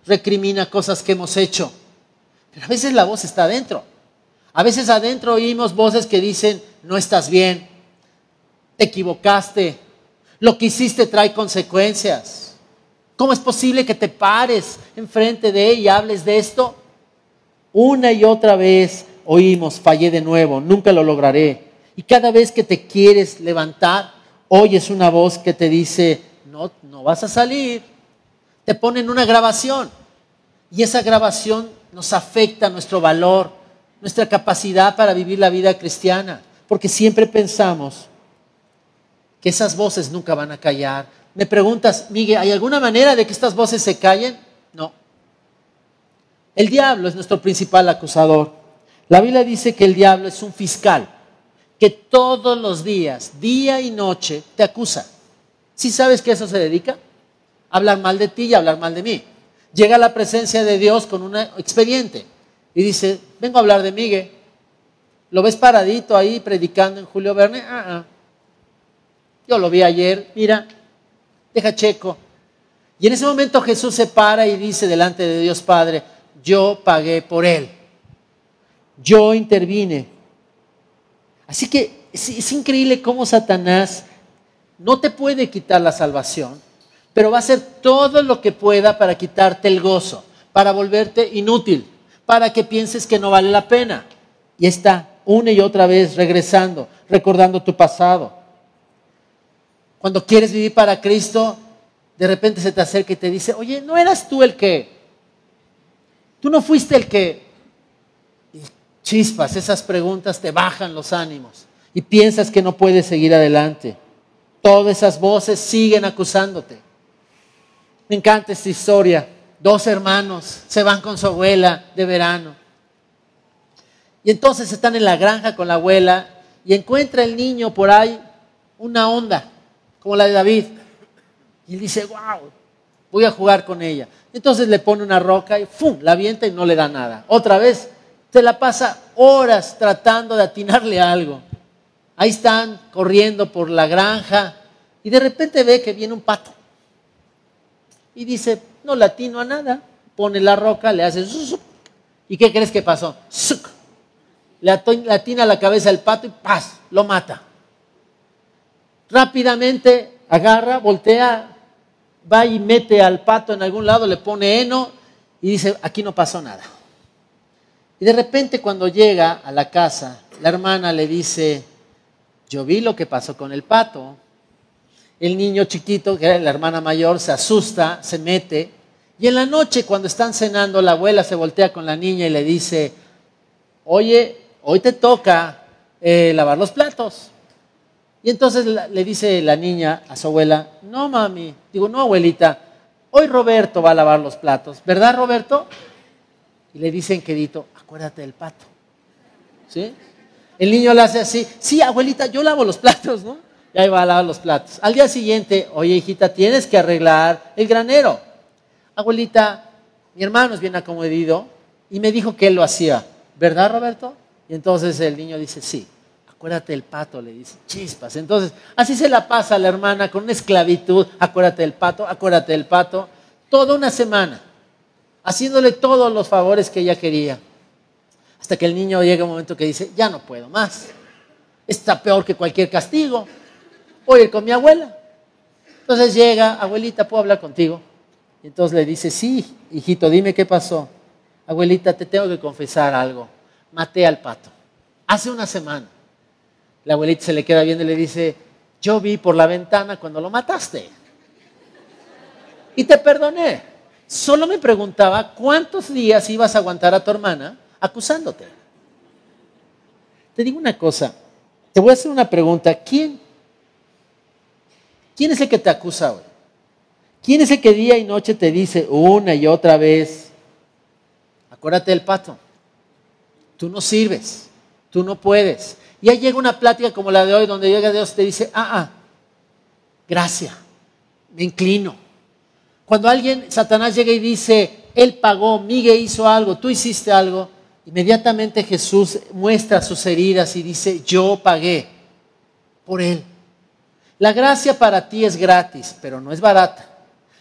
[SPEAKER 2] recrimina cosas que hemos hecho. Pero a veces la voz está adentro. A veces adentro oímos voces que dicen, no estás bien, te equivocaste, lo que hiciste trae consecuencias. ¿Cómo es posible que te pares enfrente de él y hables de esto? Una y otra vez oímos, fallé de nuevo, nunca lo lograré. Y cada vez que te quieres levantar, oyes una voz que te dice, no, no vas a salir. Te ponen una grabación. Y esa grabación nos afecta nuestro valor, nuestra capacidad para vivir la vida cristiana. Porque siempre pensamos que esas voces nunca van a callar. Me preguntas, Miguel, ¿hay alguna manera de que estas voces se callen? No. El diablo es nuestro principal acusador. La Biblia dice que el diablo es un fiscal que todos los días, día y noche, te acusa. ¿Sí sabes que eso se dedica? hablar mal de ti y hablar mal de mí. Llega a la presencia de Dios con un expediente y dice, vengo a hablar de Miguel. ¿Lo ves paradito ahí predicando en Julio Verne? Ah, ah. Yo lo vi ayer, mira, deja checo. Y en ese momento Jesús se para y dice delante de Dios Padre, yo pagué por él yo intervine. Así que es, increíble cómo Satanás no te puede quitar la salvación, pero va a hacer todo lo que pueda para quitarte el gozo, para volverte inútil, para que pienses que no vale la pena. Y está una y otra vez regresando, recordando tu pasado. Cuando quieres vivir para Cristo, de repente se te acerca y te dice, oye, ¿no eras tú el que? ¿Tú no fuiste el que? Y chispas, esas preguntas te bajan los ánimos y piensas que no puedes seguir adelante. Todas esas voces siguen acusándote. Me encanta esta historia. Dos hermanos se van con su abuela de verano. Y entonces están en la granja con la abuela y encuentra el niño por ahí una onda, como la de David. Y él dice, wow, voy a jugar con ella. Entonces le pone una roca y ¡fum! la avienta y no le da nada. Otra vez, se la pasa horas tratando de atinarle algo. Ahí están corriendo por la granja y de repente ve que viene un pato. Y dice, no le atino a nada. Pone la roca, le hace... ¿Y qué crees que pasó? Le atina la cabeza al pato y ¡paz! Lo mata. Rápidamente agarra, voltea, va y mete al pato en algún lado, le pone heno y dice, aquí no pasó nada. Y de repente cuando llega a la casa, la hermana le dice, yo vi lo que pasó con el pato. El niño chiquito, que era la hermana mayor, se asusta, se mete. Y en la noche, cuando están cenando, la abuela se voltea con la niña y le dice, oye, hoy te toca eh, lavar los platos. Y entonces le dice la niña a su abuela, no mami, digo, no abuelita, hoy Roberto va a lavar los platos, ¿verdad Roberto? Y le dice en quedito, acuérdate del pato. ¿Sí? El niño le hace así, sí abuelita, yo lavo los platos, ¿no? Y ahí va a lavar los platos. Al día siguiente, oye hijita, tienes que arreglar el granero. Abuelita, mi hermano es bien acomodido y me dijo que él lo hacía, ¿verdad Roberto? Y entonces el niño dice, sí acuérdate del pato, le dice, chispas. Entonces, así se la pasa a la hermana con una esclavitud, acuérdate del pato, acuérdate del pato, toda una semana, haciéndole todos los favores que ella quería. Hasta que el niño llega un momento que dice, ya no puedo más, está peor que cualquier castigo, voy a ir con mi abuela. Entonces llega, abuelita, ¿puedo hablar contigo? Y entonces le dice, sí, hijito, dime qué pasó. Abuelita, te tengo que confesar algo. Maté al pato. Hace una semana. La abuelita se le queda viendo y le dice, yo vi por la ventana cuando lo mataste. Y te perdoné. Solo me preguntaba cuántos días ibas a aguantar a tu hermana acusándote. Te digo una cosa, te voy a hacer una pregunta. ¿Quién? ¿Quién es el que te acusa hoy? ¿Quién es el que día y noche te dice una y otra vez, acuérdate del pato, tú no sirves, tú no puedes, y ahí llega una plática como la de hoy, donde llega Dios y te dice, ah, ah, gracias, me inclino. Cuando alguien, Satanás llega y dice, Él pagó, Miguel hizo algo, tú hiciste algo, inmediatamente Jesús muestra sus heridas y dice, yo pagué por Él. La gracia para ti es gratis, pero no es barata.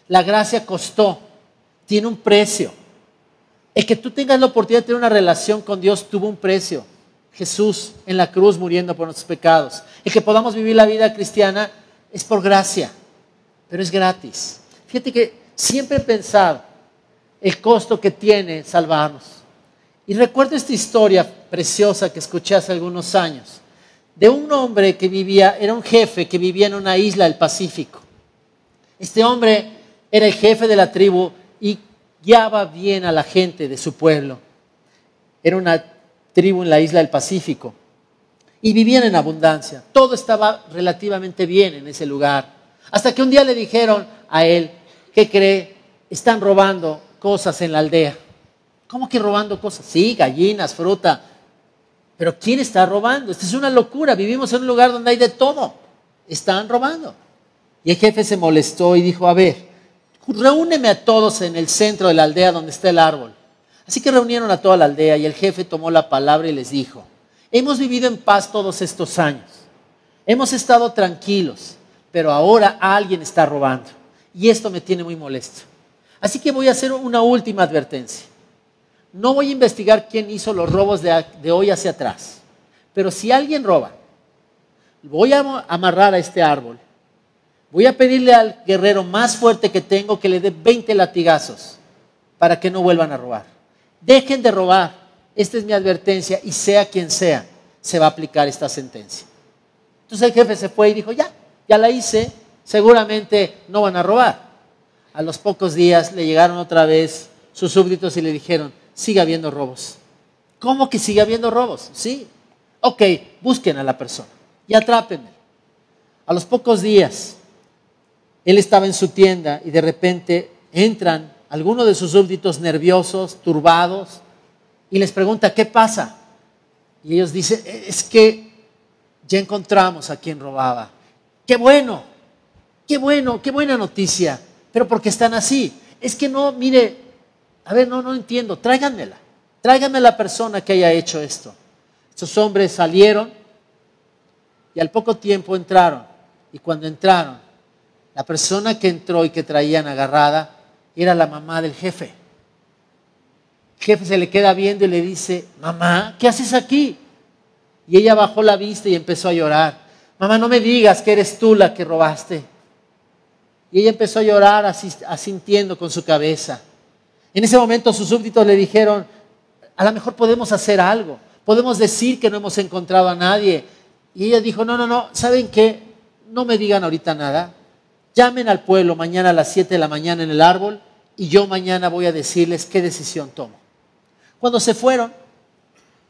[SPEAKER 2] La gracia costó, tiene un precio. El que tú tengas la oportunidad de tener una relación con Dios tuvo un precio. Jesús en la cruz muriendo por nuestros pecados. El que podamos vivir la vida cristiana es por gracia, pero es gratis. Fíjate que siempre he el costo que tiene salvarnos. Y recuerdo esta historia preciosa que escuché hace algunos años, de un hombre que vivía, era un jefe que vivía en una isla del Pacífico. Este hombre era el jefe de la tribu y guiaba bien a la gente de su pueblo. Era una tribu en la isla del Pacífico. Y vivían en abundancia. Todo estaba relativamente bien en ese lugar. Hasta que un día le dijeron a él, ¿qué cree? Están robando cosas en la aldea. ¿Cómo que robando cosas? Sí, gallinas, fruta. Pero ¿quién está robando? Esto es una locura. Vivimos en un lugar donde hay de todo. Están robando. Y el jefe se molestó y dijo, a ver, reúneme a todos en el centro de la aldea donde está el árbol. Así que reunieron a toda la aldea y el jefe tomó la palabra y les dijo, hemos vivido en paz todos estos años, hemos estado tranquilos, pero ahora alguien está robando y esto me tiene muy molesto. Así que voy a hacer una última advertencia. No voy a investigar quién hizo los robos de, hoy hacia atrás, pero si alguien roba, voy a amarrar a este árbol, voy a pedirle al guerrero más fuerte que tengo que le dé 20 latigazos para que no vuelvan a robar. Dejen de robar. esta es mi advertencia y sea quien sea, se va a aplicar esta sentencia. Entonces el jefe se fue y dijo, ya, ya la hice, seguramente no van a robar. A los pocos días le llegaron otra vez sus súbditos y le dijeron, sigue habiendo robos. ¿Cómo que sigue habiendo robos? Sí. Ok, busquen a la persona y atrápenme. A los pocos días, él estaba en su tienda y de repente entran algunos de sus súbditos nerviosos, turbados, y les pregunta, ¿qué pasa? Y ellos dicen, e, es que ya encontramos a quien robaba. Qué bueno, qué bueno, qué buena noticia. Pero porque están así. Es que no, mire, a ver, no, no entiendo, tráiganmela. Tráiganme la persona que haya hecho esto. Estos hombres salieron y al poco tiempo entraron. Y cuando entraron, la persona que entró y que traían agarrada era la mamá del jefe. El jefe se le queda viendo y le dice, mamá, ¿qué haces aquí? Y ella bajó la vista y empezó a llorar. Mamá, no me digas que eres tú la que robaste. Y ella empezó a llorar asintiendo con su cabeza. En ese momento sus súbditos le dijeron, a lo mejor podemos hacer algo, podemos decir que no hemos encontrado a nadie. Y ella dijo, no, no, no, ¿saben qué? No me digan ahorita nada. Llamen al pueblo mañana a las 7 de la mañana en el árbol y yo mañana voy a decirles qué decisión tomo. Cuando se fueron,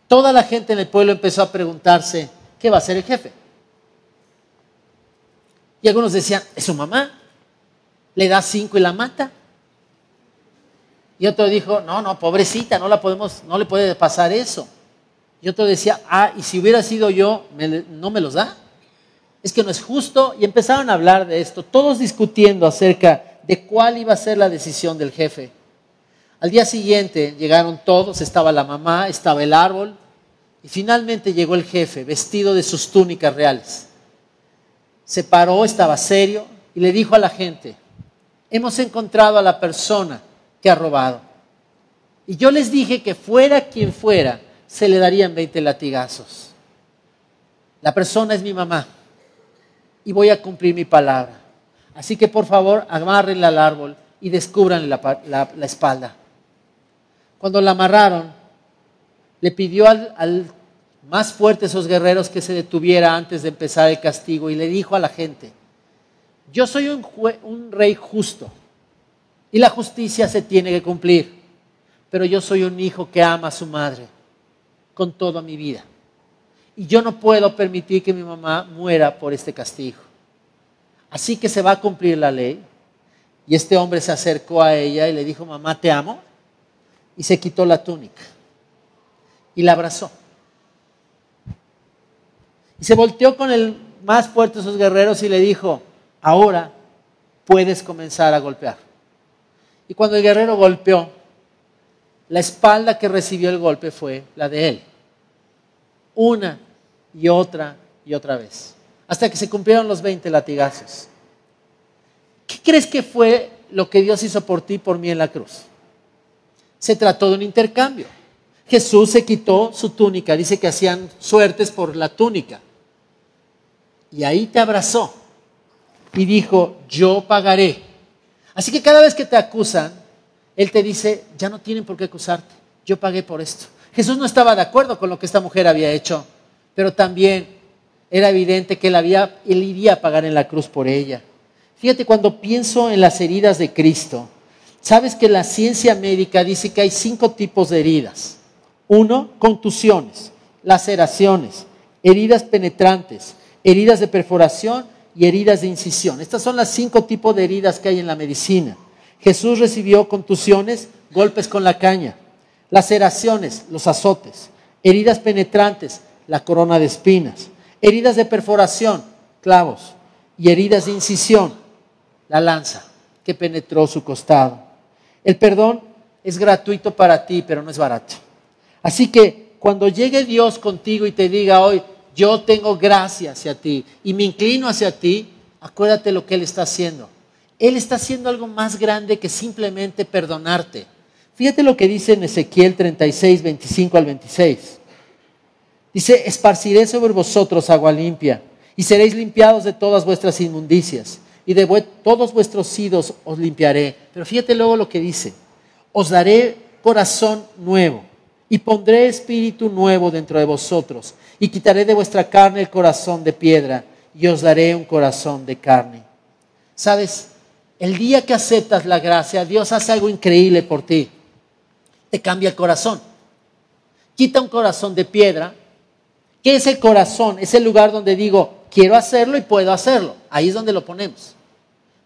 [SPEAKER 2] toda la gente en el pueblo empezó a preguntarse, ¿qué va a hacer el jefe? Y algunos decían, es su mamá, le da cinco y la mata. Y otro dijo, no, no, pobrecita, no la podemos, no le puede pasar eso. Y otro decía, ah, y si hubiera sido yo, ¿no me los da? Es que no es justo. Y empezaron a hablar de esto, todos discutiendo acerca de cuál iba a ser la decisión del jefe. Al día siguiente llegaron todos, estaba la mamá, estaba el árbol, y finalmente llegó el jefe, vestido de sus túnicas reales. Se paró, estaba serio, y le dijo a la gente, hemos encontrado a la persona que ha robado. Y yo les dije que fuera quien fuera, se le darían 20 latigazos. La persona es mi mamá y voy a cumplir mi palabra. Así que por favor, amárrenla al árbol y descubran la, espalda. Cuando la amarraron, le pidió al, al más fuerte de esos guerreros que se detuviera antes de empezar el castigo y le dijo a la gente, yo soy un, un rey justo y la justicia se tiene que cumplir, pero yo soy un hijo que ama a su madre con toda mi vida. Y yo no puedo permitir que mi mamá muera por este castigo. Así que se va a cumplir la ley. Y este hombre se acercó a ella y le dijo, mamá, te amo. Y se quitó la túnica y la abrazó. Y se volteó con el más fuerte de sus guerreros y le dijo, ahora puedes comenzar a golpear. Y cuando el guerrero golpeó, la espalda que recibió el golpe fue la de él. Una y otra y otra vez. Hasta que se cumplieron los 20 latigazos. ¿Qué crees que fue lo que Dios hizo por ti y por mí en la cruz? Se trató de un intercambio. Jesús se quitó su túnica, dice que hacían suertes por la túnica. Y ahí te abrazó y dijo, yo pagaré. Así que cada vez que te acusan, Él te dice, ya no tienen por qué acusarte, yo pagué por esto. Jesús no estaba de acuerdo con lo que esta mujer había hecho, pero también era evidente que él, había, él iría a pagar en la cruz por ella. Fíjate, cuando pienso en las heridas de Cristo, sabes que la ciencia médica dice que hay cinco tipos de heridas. Uno, contusiones, laceraciones, heridas penetrantes, heridas de perforación y heridas de incisión. Estas son las cinco tipos de heridas que hay en la medicina. Jesús recibió contusiones, golpes con la caña, laceraciones, los azotes, heridas penetrantes, la corona de espinas, heridas de perforación, clavos, y heridas de incisión, la lanza que penetró su costado. El perdón es gratuito para ti, pero no es barato. Así que cuando llegue Dios contigo y te diga hoy, yo tengo gracia hacia ti y me inclino hacia ti, acuérdate lo que Él está haciendo. Él está haciendo algo más grande que simplemente perdonarte. Fíjate lo que dice en Ezequiel 36, 25 al 26. Dice, esparciré sobre vosotros agua limpia y seréis limpiados de todas vuestras inmundicias y de todos vuestros idos os limpiaré. Pero fíjate luego lo que dice, os daré corazón nuevo y pondré espíritu nuevo dentro de vosotros, y quitaré de vuestra carne el corazón de piedra, y os daré un corazón de carne. ¿Sabes? El día que aceptas la gracia, Dios hace algo increíble por ti. Te cambia el corazón. Quita un corazón de piedra. ¿Qué es el corazón? Es el lugar donde digo, quiero hacerlo y puedo hacerlo. Ahí es donde lo ponemos.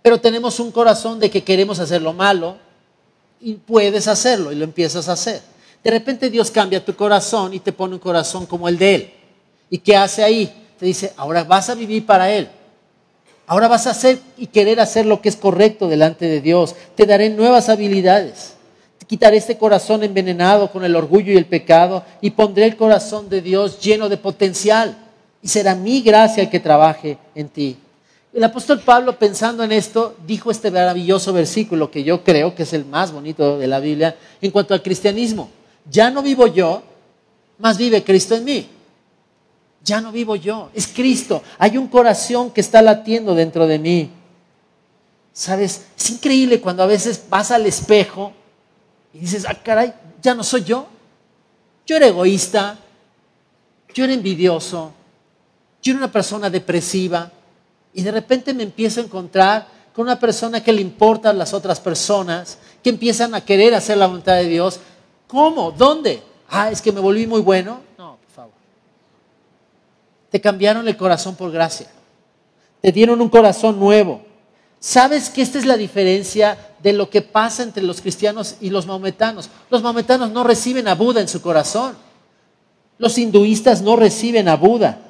[SPEAKER 2] Pero tenemos un corazón de que queremos hacer lo malo y puedes hacerlo y lo empiezas a hacer. De repente Dios cambia tu corazón y te pone un corazón como el de Él. ¿Y qué hace ahí? Te dice, ahora vas a vivir para Él. Ahora vas a hacer y querer hacer lo que es correcto delante de Dios. Te daré nuevas habilidades. Quitaré este corazón envenenado con el orgullo y el pecado y pondré el corazón de Dios lleno de potencial. Y será mi gracia el que trabaje en ti. El apóstol Pablo, pensando en esto, dijo este maravilloso versículo que yo creo que es el más bonito de la Biblia en cuanto al cristianismo ya no vivo yo, más vive Cristo en mí. Ya no vivo yo, es Cristo. Hay un corazón que está latiendo dentro de mí. ¿Sabes? Es increíble cuando a veces vas al espejo y dices, ah, caray, ya no soy yo. Yo era egoísta, yo era envidioso, yo era una persona depresiva y de repente me empiezo a encontrar con una persona que le importan las otras personas, que empiezan a querer hacer la voluntad de Dios, ¿Cómo? ¿Dónde? Ah, es que me volví muy bueno. No, por favor. Te cambiaron el corazón por gracia. Te dieron un corazón nuevo. ¿Sabes que esta es la diferencia de lo que pasa entre los cristianos y los maometanos? Los maometanos no reciben a Buda en su corazón. Los hinduistas no reciben a Buda.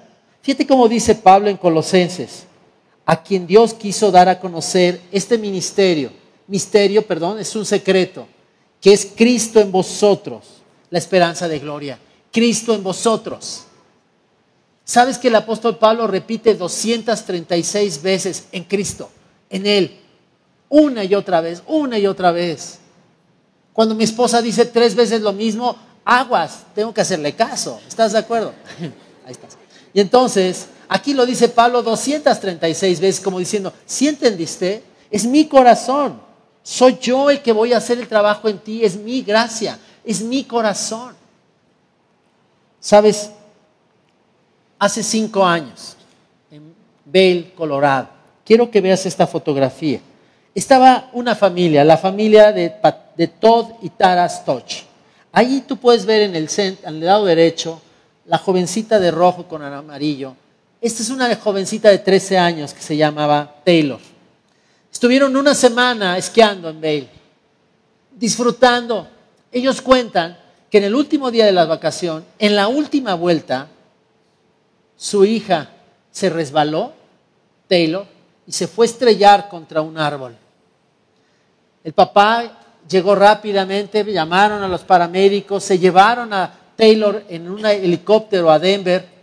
[SPEAKER 2] Fíjate cómo dice Pablo en Colosenses, a quien Dios quiso dar a conocer este ministerio. Misterio, perdón, es un secreto que es Cristo en vosotros, la esperanza de gloria. Cristo en vosotros. ¿Sabes que el apóstol Pablo repite 236 veces en Cristo, en Él? Una y otra vez, una y otra vez. Cuando mi esposa dice tres veces lo mismo, aguas, tengo que hacerle caso. ¿Estás de acuerdo? Ahí estás. Y entonces, aquí lo dice Pablo 236 veces, como diciendo, ¿sí entendiste? Es mi corazón. Soy yo el que voy a hacer el trabajo en ti, es mi gracia, es mi corazón. Sabes, hace cinco años, en Vail, Colorado, quiero que veas esta fotografía. Estaba una familia, la familia de, Todd y Tara Stoch. Ahí tú puedes ver en el, centro, el lado derecho la jovencita de rojo con amarillo. Esta es una jovencita de 13 años que se llamaba Taylor. Estuvieron una semana esquiando en Vail, disfrutando. Ellos cuentan que en el último día de la vacación, en la última vuelta, su hija se resbaló, Taylor, y se fue a estrellar contra un árbol. El papá llegó rápidamente, llamaron a los paramédicos, se llevaron a Taylor en un helicóptero a Denver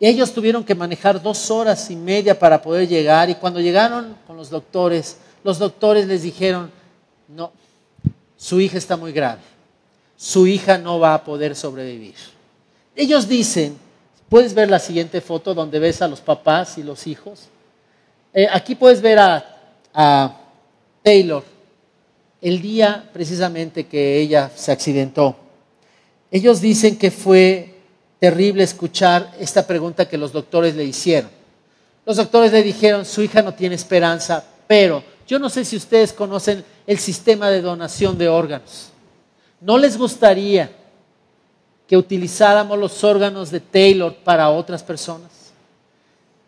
[SPEAKER 2] ellos tuvieron que manejar dos horas y media para poder llegar y cuando llegaron con los doctores, los doctores les dijeron, no, su hija está muy grave, su hija no va a poder sobrevivir. Ellos dicen, puedes ver la siguiente foto donde ves a los papás y los hijos. Eh, aquí puedes ver a, a Taylor el día precisamente que ella se accidentó. Ellos dicen que fue terrible escuchar esta pregunta que los doctores le hicieron. Los doctores le dijeron, su hija no tiene esperanza, pero yo no sé si ustedes conocen el sistema de donación de órganos. ¿No les gustaría que utilizáramos los órganos de Taylor para otras personas?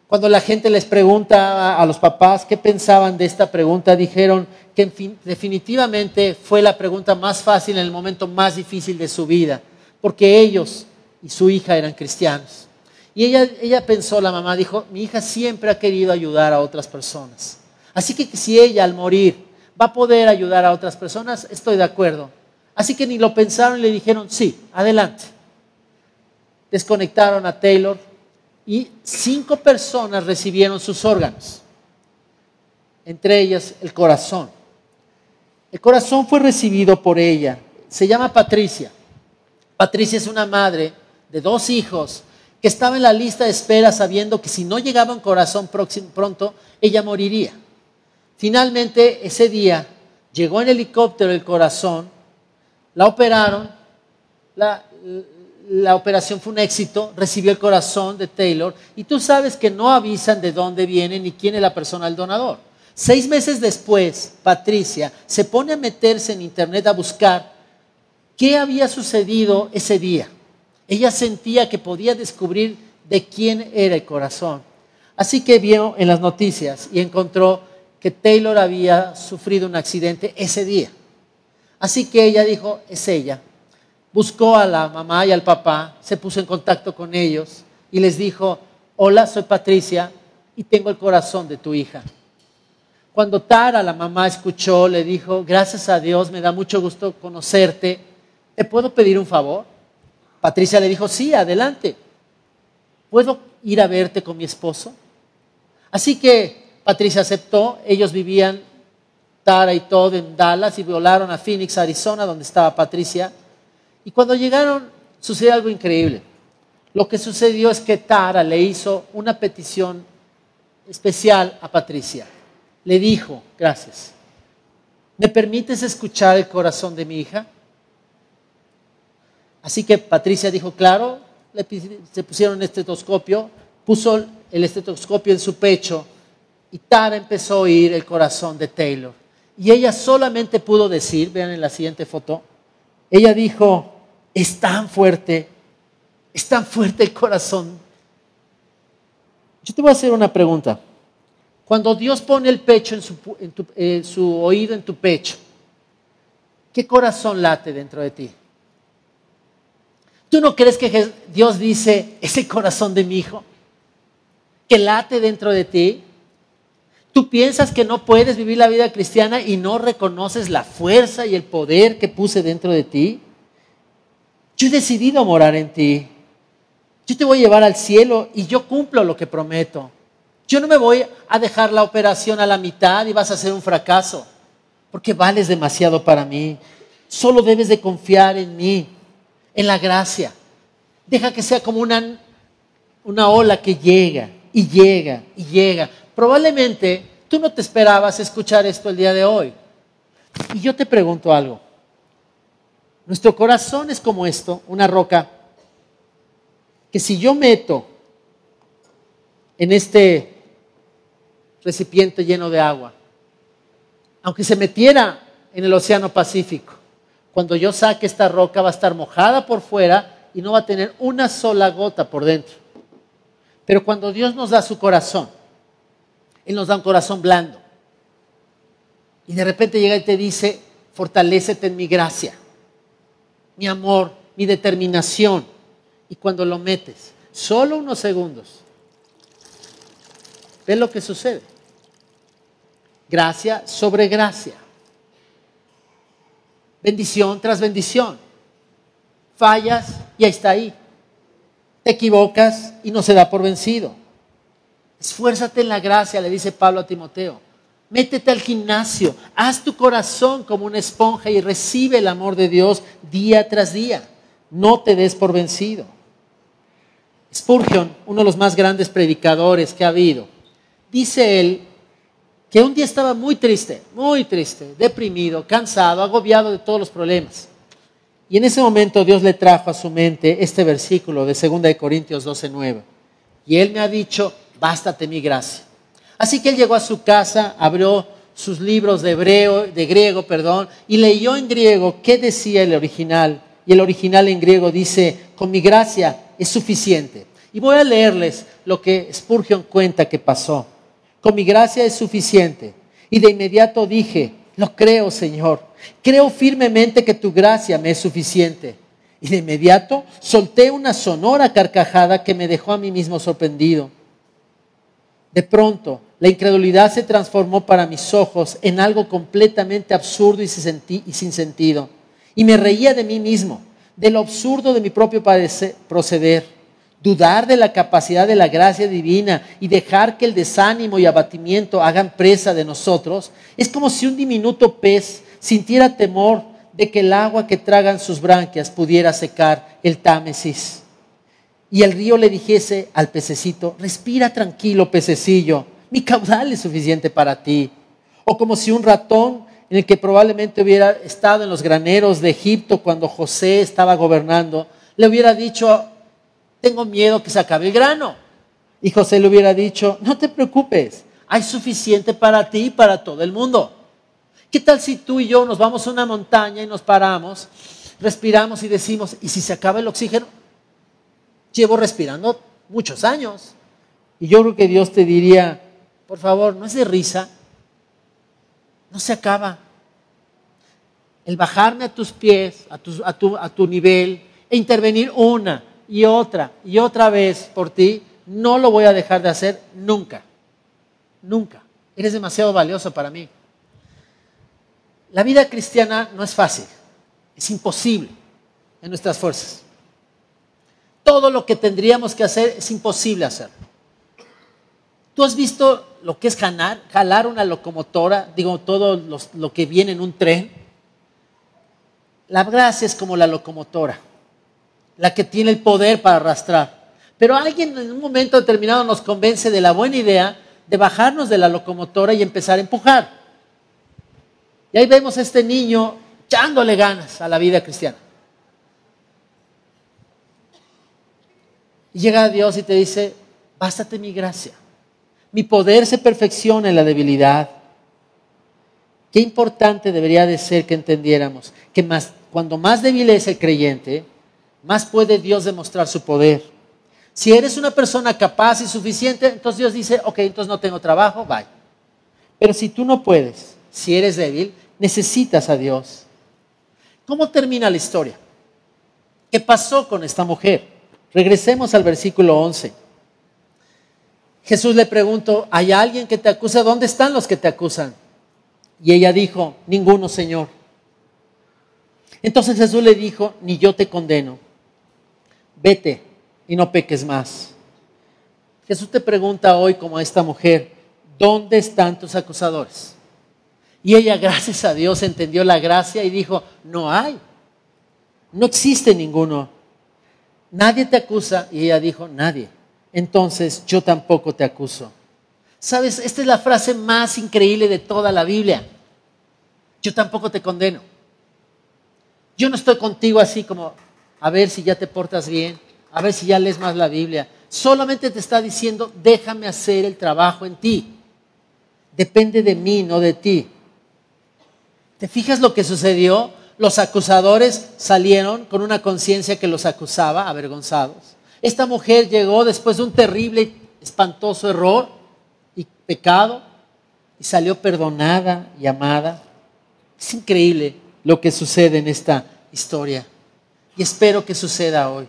[SPEAKER 2] Cuando la gente les pregunta a los papás qué pensaban de esta pregunta, dijeron que definitivamente fue la pregunta más fácil en el momento más difícil de su vida, porque ellos y su hija eran cristianos. Y ella, ella pensó, la mamá dijo, mi hija siempre ha querido ayudar a otras personas. Así que si ella al morir va a poder ayudar a otras personas, estoy de acuerdo. Así que ni lo pensaron y le dijeron, sí, adelante. Desconectaron a Taylor y cinco personas recibieron sus órganos, entre ellas el corazón. El corazón fue recibido por ella, se llama Patricia. Patricia es una madre de dos hijos que estaba en la lista de espera sabiendo que si no llegaba un corazón pronto, ella moriría. Finalmente, ese día, llegó en helicóptero el corazón, la operaron, la, operación fue un éxito, recibió el corazón de Taylor y tú sabes que no avisan de dónde viene ni quién es la persona del donador. Seis meses después, Patricia se pone a meterse en internet a buscar qué había sucedido ese día. Ella sentía que podía descubrir de quién era el corazón. Así que vio en las noticias y encontró que Taylor había sufrido un accidente ese día. Así que ella dijo, es ella buscó a la mamá y al papá, se puso en contacto con ellos y les dijo, hola, soy Patricia y tengo el corazón de tu hija. Cuando Tara, la mamá, escuchó, le dijo, gracias a Dios, me da mucho gusto conocerte, ¿te puedo pedir un favor? Patricia le dijo, sí, adelante. ¿Puedo ir a verte con mi esposo? Así que Patricia aceptó, ellos vivían, Tara y todo, en Dallas y volaron a Phoenix, Arizona, donde estaba Patricia y cuando llegaron, sucedió algo increíble. Lo que sucedió es que Tara le hizo una petición especial a Patricia. Le dijo, gracias, ¿me permites escuchar el corazón de mi hija? Así que Patricia dijo, claro, se pusieron el estetoscopio, puso el estetoscopio en su pecho y Tara empezó a oír el corazón de Taylor. Y ella solamente pudo decir, vean en la siguiente foto, ella dijo, es tan fuerte, es tan fuerte el corazón. Yo te voy a hacer una pregunta. Cuando Dios pone el pecho en su, en su oído en tu pecho, ¿qué corazón late dentro de ti? ¿Tú no crees que Dios dice, es el corazón de mi hijo? Que late dentro de ti. Tú piensas que no puedes vivir la vida cristiana y no reconoces la fuerza y el poder que puse dentro de ti. Yo he decidido morar en ti. Yo te voy a llevar al cielo y yo cumplo lo que prometo. Yo no me voy a dejar la operación a la mitad y vas a ser un fracaso, porque vales demasiado para mí. Solo debes de confiar en mí, en la gracia. Deja que sea como una, una ola que llega y llega y llega. Probablemente tú no te esperabas escuchar esto el día de hoy. Y yo te pregunto algo. Nuestro corazón es como esto, una roca, que si yo meto en este recipiente lleno de agua, aunque se metiera en el Océano Pacífico, cuando yo saque esta roca va a estar mojada por fuera y no va a tener una sola gota por dentro. Pero cuando Dios nos da su corazón, Él nos da un corazón blando. Y de repente llega y te dice, fortalécete en mi gracia mi amor, mi determinación. Y cuando lo metes, solo unos segundos, ve lo que sucede. Gracia sobre gracia. Bendición tras bendición. Fallas y ahí está ahí. Te equivocas y no se da por vencido. Esfuérzate en la gracia, le dice Pablo a Timoteo. Métete al gimnasio, haz tu corazón como una esponja y recibe el amor de Dios día tras día. No te des por vencido. Spurgeon, uno de los más grandes predicadores que ha habido, dice él que un día estaba muy triste, muy triste, deprimido, cansado, agobiado de todos los problemas. Y en ese momento Dios le trajo a su mente este versículo de 2 Corintios 12:9. Y él me ha dicho, bástate mi gracia Así que él llegó a su casa, abrió sus libros de hebreo, de griego, perdón, y leyó en griego qué decía el original. Y el original en griego dice, con mi gracia es suficiente. Y voy a leerles lo que Spurgeon cuenta que pasó. Con mi gracia es suficiente. Y de inmediato dije, lo creo, Señor. Creo firmemente que tu gracia me es suficiente. Y de inmediato solté una sonora carcajada que me dejó a mí mismo sorprendido. De pronto, la incredulidad se transformó para mis ojos en algo completamente absurdo y sin sentido. Y me reía de mí mismo, de lo absurdo de mi propio proceder. Dudar de la capacidad de la gracia divina y dejar que el desánimo y abatimiento hagan presa de nosotros es como si un diminuto pez sintiera temor de que el agua que tragan sus branquias pudiera secar el Támesis. Y el río le dijese al pececito, respira tranquilo, pececillo mi caudal es suficiente para ti. O como si un ratón en el que probablemente hubiera estado en los graneros de Egipto cuando José estaba gobernando, le hubiera dicho, tengo miedo que se acabe el grano. Y José le hubiera dicho, no te preocupes, hay suficiente para ti y para todo el mundo. ¿Qué tal si tú y yo nos vamos a una montaña y nos paramos, respiramos y decimos, ¿y si se acaba el oxígeno? Llevo respirando muchos años. Y yo creo que Dios te diría, por favor, no es de risa, no se acaba. El bajarme a tus pies, a tu, a tu, a tu nivel, e intervenir una y otra y otra vez por ti, no lo voy a dejar de hacer nunca. Nunca. Eres demasiado valioso para mí. La vida cristiana no es fácil, es imposible en nuestras fuerzas. Todo lo que tendríamos que hacer es imposible hacerlo. ¿Tú has visto lo que es jalar, jalar una locomotora? Digo, todo lo que viene en un tren. La gracia es como la locomotora, la que tiene el poder para arrastrar. Pero alguien en un momento determinado nos convence de la buena idea de bajarnos de la locomotora y empezar a empujar. Y ahí vemos a este niño echándole ganas a la vida cristiana. Y llega Dios y te dice, bástate mi gracia. Mi poder se perfecciona en la debilidad. Qué importante debería de ser que entendiéramos que más, cuando más débil es el creyente, más puede Dios demostrar su poder. Si eres una persona capaz y suficiente, entonces Dios dice, ok, entonces no tengo trabajo, bye. Pero si tú no puedes, si eres débil, necesitas a Dios. ¿Cómo termina la historia? ¿Qué pasó con esta mujer? Regresemos al versículo 11. Jesús le preguntó, ¿hay alguien que te acusa? ¿Dónde están los que te acusan? Y ella dijo, ninguno, Señor. Entonces Jesús le dijo, ni yo te condeno. Vete y no peques más. Jesús te pregunta hoy, como a esta mujer, ¿dónde están tus acusadores? Y ella, gracias a Dios, entendió la gracia y dijo, no hay, no existe ninguno. Nadie te acusa. Y ella dijo, nadie. Entonces yo tampoco te acuso. Sabes, esta es la frase más increíble de toda la Biblia. Yo tampoco te condeno. Yo no estoy contigo así como, a ver si ya te portas bien a ver si ya lees más la Biblia. Solamente te está diciendo, déjame hacer el trabajo en ti. Depende de mí, no de ti. ¿Te fijas lo que sucedió? Los acusadores salieron con una conciencia que los acusaba, avergonzados. Esta mujer llegó después de un terrible, espantoso error y pecado y salió perdonada y amada. Es increíble lo que sucede en esta historia y espero que suceda hoy.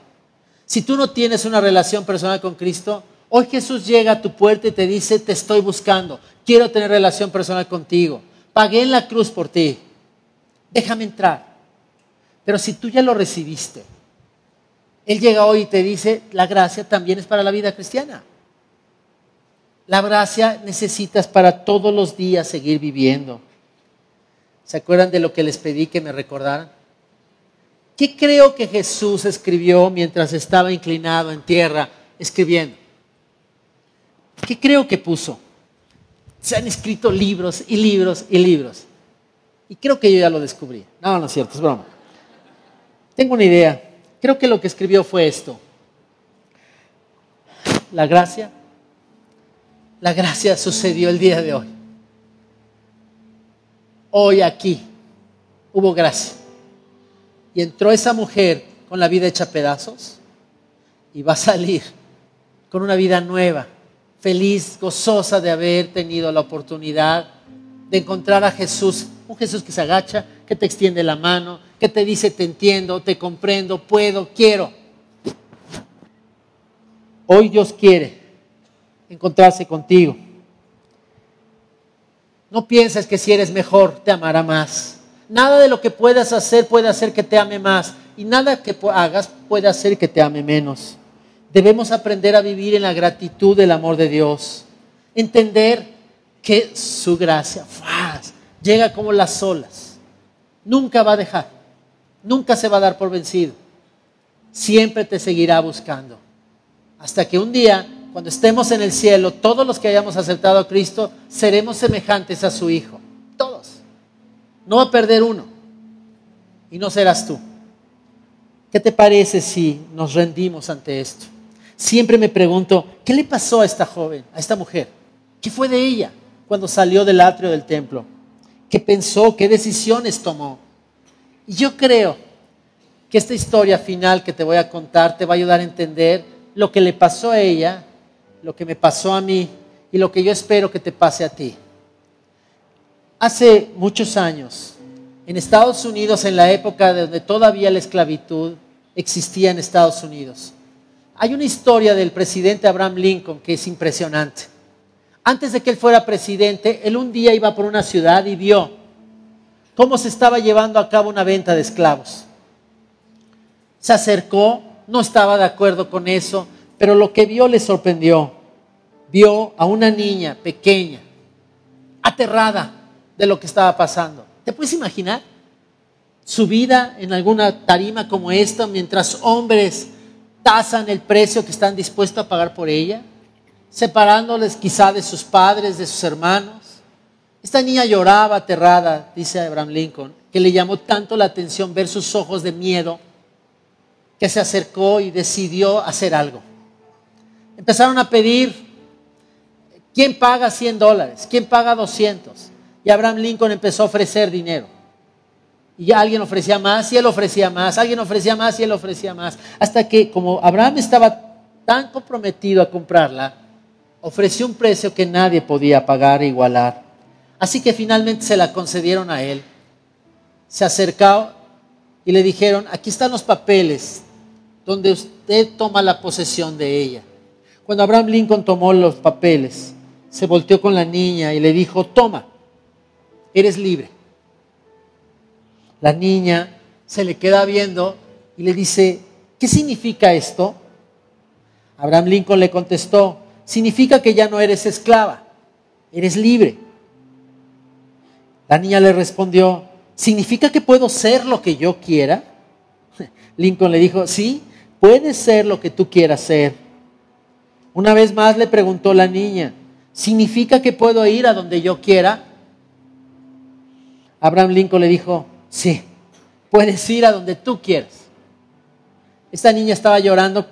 [SPEAKER 2] Si tú no tienes una relación personal con Cristo, hoy Jesús llega a tu puerta y te dice, te estoy buscando, quiero tener relación personal contigo, pagué en la cruz por ti, déjame entrar. Pero si tú ya lo recibiste, Él llega hoy y te dice, la gracia también es para la vida cristiana. La gracia necesitas para todos los días seguir viviendo. ¿Se acuerdan de lo que les pedí que me recordaran? ¿Qué creo que Jesús escribió mientras estaba inclinado en tierra escribiendo? ¿Qué creo que puso? Se han escrito libros y libros y libros. Y creo que yo ya lo descubrí. No, no es cierto, es broma. Tengo una idea. Creo que lo que escribió fue esto. La gracia. La gracia sucedió el día de hoy. Hoy aquí hubo gracia. Y entró esa mujer con la vida hecha pedazos y va a salir con una vida nueva, feliz, gozosa de haber tenido la oportunidad de encontrar a Jesús, un Jesús que se agacha, que te extiende la mano, que te dice te entiendo, te comprendo, puedo, quiero. Hoy Dios quiere encontrarse contigo. No pienses que si eres mejor te amará más. Nada de lo que puedas hacer puede hacer que te ame más y nada que hagas puede hacer que te ame menos. Debemos aprender a vivir en la gratitud del amor de Dios. Entender que su gracia llega como las olas. Nunca va a dejar. Nunca se va a dar por vencido. Siempre te seguirá buscando. Hasta que un día, cuando estemos en el cielo, todos los que hayamos aceptado a Cristo, seremos semejantes a su Hijo. No va a perder uno. Y no serás tú. ¿Qué te parece si nos rendimos ante esto? Siempre me pregunto, ¿qué le pasó a esta joven, a esta mujer? ¿Qué fue de ella cuando salió del atrio del templo? ¿Qué pensó? ¿Qué decisiones tomó? Y yo creo que esta historia final que te voy a contar te va a ayudar a entender lo que le pasó a ella, lo que me pasó a mí y lo que yo espero que te pase a ti. Hace muchos años, en Estados Unidos, en la época donde todavía la esclavitud existía en Estados Unidos, hay una historia del presidente Abraham Lincoln que es impresionante. Antes de que él fuera presidente, él un día iba por una ciudad y vio cómo se estaba llevando a cabo una venta de esclavos. Se acercó, no estaba de acuerdo con eso, pero lo que vio le sorprendió. Vio a una niña pequeña, aterrada de lo que estaba pasando. ¿Te puedes imaginar? Su vida en alguna tarima como esta, mientras hombres tasan el precio que están dispuestos a pagar por ella, separándoles quizá de sus padres, de sus hermanos. Esta niña lloraba aterrada, dice Abraham Lincoln, que le llamó tanto la atención ver sus ojos de miedo, que se acercó y decidió hacer algo. Empezaron a pedir, ¿quién paga 100 dólares? ¿Quién paga 200? Abraham Lincoln empezó a ofrecer dinero. Y ya alguien ofrecía más y él ofrecía más, alguien ofrecía más y él ofrecía más. Hasta que como Abraham estaba tan comprometido a comprarla, ofreció un precio que nadie podía pagar e igualar. Así que finalmente se la concedieron a él. Se acercó y le dijeron, aquí están los papeles donde usted toma la posesión de ella. Cuando Abraham Lincoln tomó los papeles, se volteó con la niña y le dijo, toma, eres libre. La niña se le queda viendo y le dice, ¿qué significa esto? Abraham Lincoln le contestó, significa que ya no eres esclava, eres libre. La niña le respondió, ¿significa que puedo ser lo que yo quiera? Lincoln le dijo, sí, puedes ser lo que tú quieras ser. Una vez más le preguntó la niña, ¿significa que puedo ir a donde yo quiera? Abraham Lincoln le dijo, sí, puedes ir a donde tú quieras. Esta niña estaba llorando,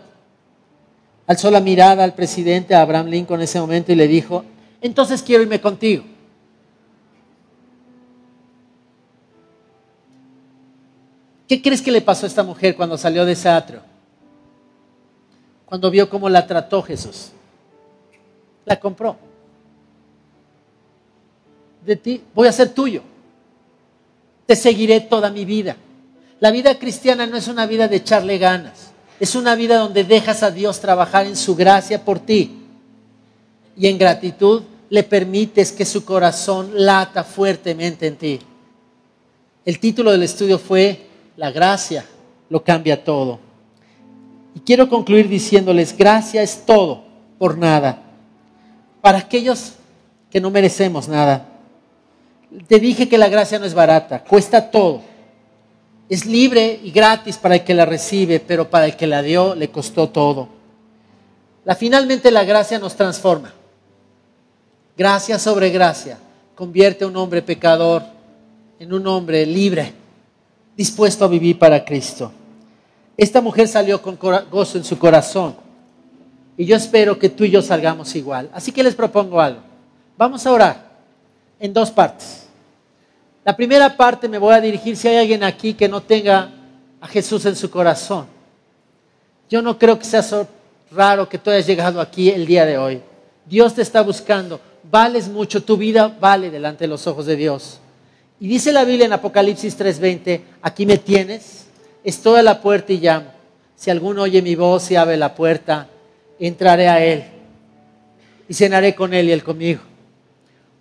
[SPEAKER 2] alzó la mirada al presidente, Abraham Lincoln en ese momento y le dijo, entonces quiero irme contigo. ¿Qué crees que le pasó a esta mujer cuando salió de ese atrio? Cuando vio cómo la trató Jesús. La compró. De ti voy a ser tuyo te seguiré toda mi vida. La vida cristiana no es una vida de echarle ganas, es una vida donde dejas a Dios trabajar en su gracia por ti. Y en gratitud le permites que su corazón lata fuertemente en ti. El título del estudio fue La gracia lo cambia todo. Y quiero concluir diciéndoles, gracia es todo por nada. Para aquellos que no merecemos nada. Te dije que la gracia no es barata, cuesta todo. Es libre y gratis para el que la recibe, pero para el que la dio le costó todo. La, finalmente la gracia nos transforma. Gracia sobre gracia convierte a un hombre pecador en un hombre libre, dispuesto a vivir para Cristo. Esta mujer salió con gozo en su corazón y yo espero que tú y yo salgamos igual. Así que les propongo algo. Vamos a orar en dos partes. La primera parte me voy a dirigir si hay alguien aquí que no tenga a Jesús en su corazón. Yo no creo que sea raro que tú hayas llegado aquí el día de hoy. Dios te está buscando. Vales mucho, tu vida vale delante de los ojos de Dios. Y dice la Biblia en Apocalipsis 3:20, aquí me tienes, estoy a la puerta y llamo. Si alguno oye mi voz y abre la puerta, entraré a él y cenaré con él y él conmigo.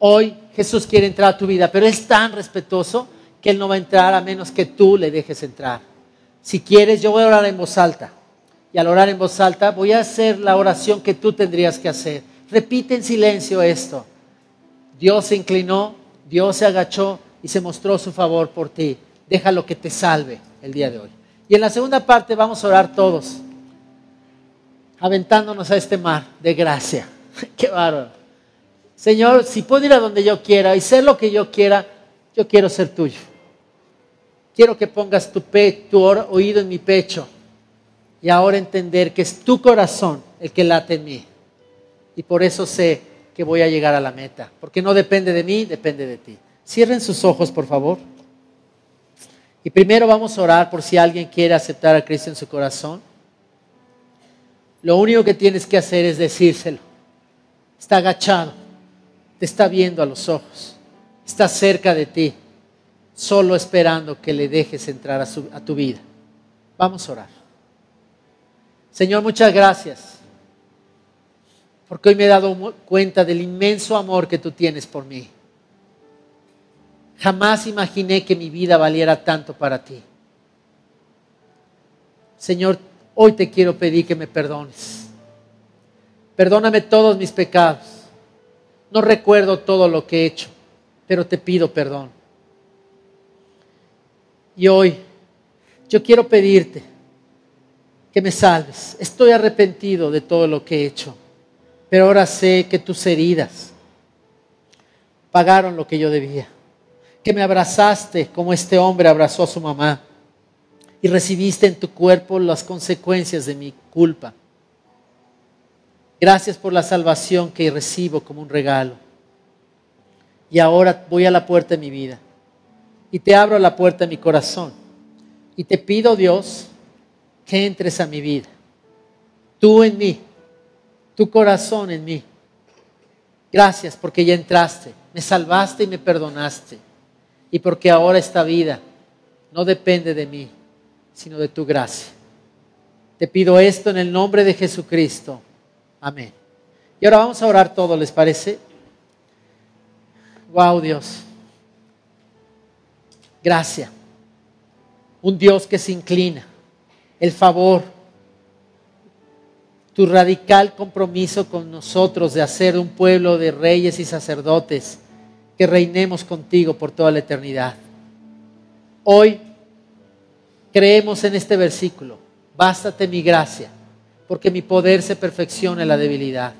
[SPEAKER 2] Hoy Jesús quiere entrar a tu vida, pero es tan respetuoso que Él no va a entrar a menos que tú le dejes entrar. Si quieres, yo voy a orar en voz alta. Y al orar en voz alta voy a hacer la oración que tú tendrías que hacer. Repite en silencio esto. Dios se inclinó, Dios se agachó y se mostró su favor por ti. Déjalo que te salve el día de hoy. Y en la segunda parte vamos a orar todos, aventándonos a este mar de gracia. Qué bárbaro. Señor, si puedo ir a donde yo quiera y ser lo que yo quiera, yo quiero ser tuyo. Quiero que pongas tu, tu oído en mi pecho y ahora entender que es tu corazón el que late en mí. Y por eso sé que voy a llegar a la meta, porque no depende de mí, depende de ti. Cierren sus ojos, por favor. Y primero vamos a orar por si alguien quiere aceptar a Cristo en su corazón. Lo único que tienes que hacer es decírselo. Está agachado, te está viendo a los ojos, está cerca de ti, solo esperando que le dejes entrar a, a tu vida. Vamos a orar. Señor, muchas gracias porque hoy me he dado cuenta del inmenso amor que tú tienes por mí. Jamás imaginé que mi vida valiera tanto para ti. Señor, hoy te quiero pedir que me perdones. Perdóname todos mis pecados. No recuerdo todo lo que he hecho, pero te pido perdón. Y hoy yo quiero pedirte que me salves. Estoy arrepentido de todo lo que he hecho pero ahora sé que tus heridas pagaron lo que yo debía. Que me abrazaste como este hombre abrazó a su mamá y recibiste en tu cuerpo las consecuencias de mi culpa. Gracias por la salvación que recibo como un regalo. Y ahora voy a la puerta de mi vida y te abro la puerta de mi corazón y te pido, Dios, que entres a mi vida. Tú en mí tu corazón en mí. Gracias porque ya entraste, me salvaste y me perdonaste. Y porque ahora esta vida no depende de mí, sino de tu gracia. Te pido esto en el nombre de Jesucristo. Amén. Y ahora vamos a orar todo, ¿les parece? Wow, Dios. Gracias. Un Dios que se inclina. El favor tu radical compromiso con nosotros de hacer un pueblo de reyes y sacerdotes que reinemos contigo por toda la eternidad. Hoy creemos en este versículo, bástate mi gracia, porque mi poder se perfecciona en la debilidad.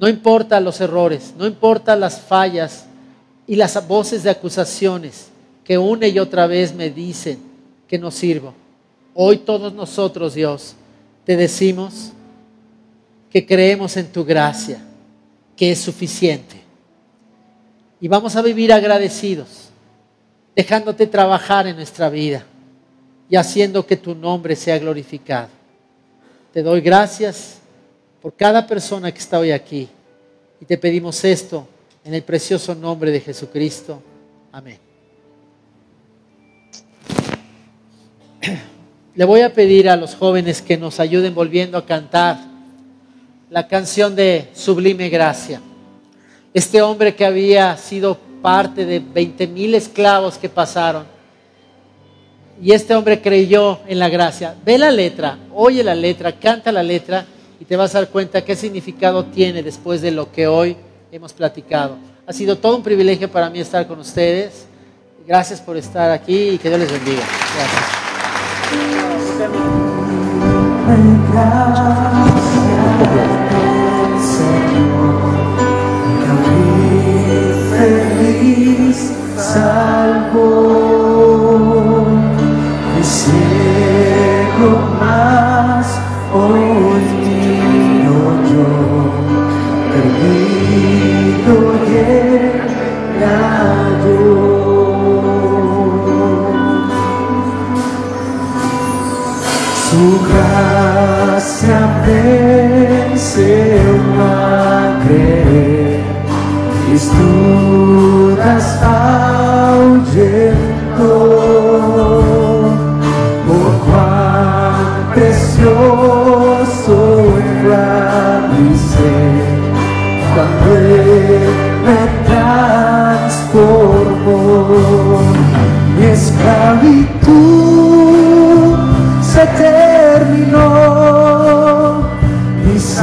[SPEAKER 2] No importa los errores, no importa las fallas y las voces de acusaciones que una y otra vez me dicen que no sirvo. Hoy todos nosotros, Dios, te decimos, que creemos en tu gracia, que es suficiente. Y vamos a vivir agradecidos, dejándote trabajar en nuestra vida y haciendo que tu nombre sea glorificado. Te doy gracias por cada persona que está hoy aquí y te pedimos esto en el precioso nombre de Jesucristo. Amén. Le voy a pedir a los jóvenes que nos ayuden volviendo a cantar la canción de Sublime Gracia. Este hombre que había sido parte de 20 mil esclavos que pasaron. Y este hombre creyó en la gracia. Ve la letra, oye la letra, canta la letra y te vas a dar cuenta qué significado tiene después de lo que hoy hemos platicado. Ha sido todo un privilegio para mí estar con ustedes. Gracias por estar aquí y que Dios les bendiga. Gracias.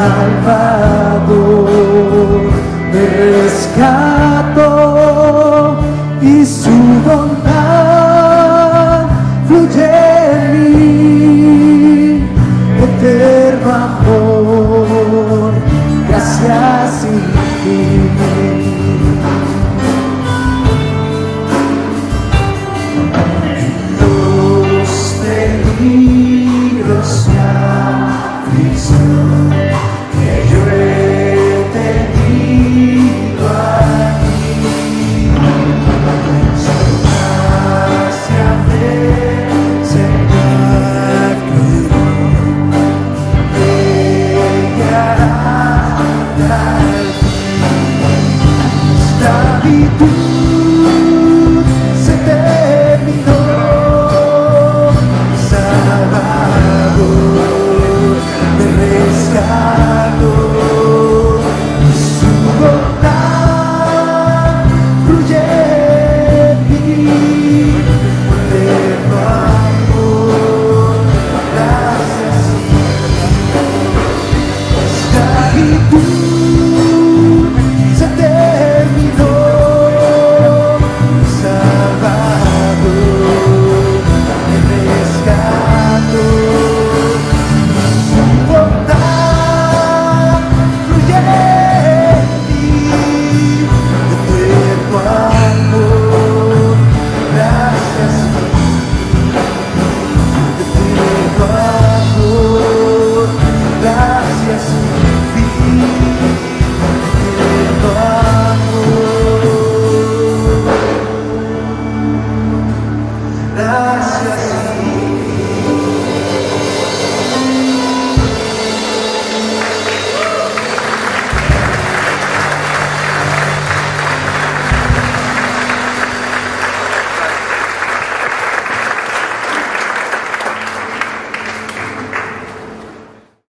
[SPEAKER 3] Salvador me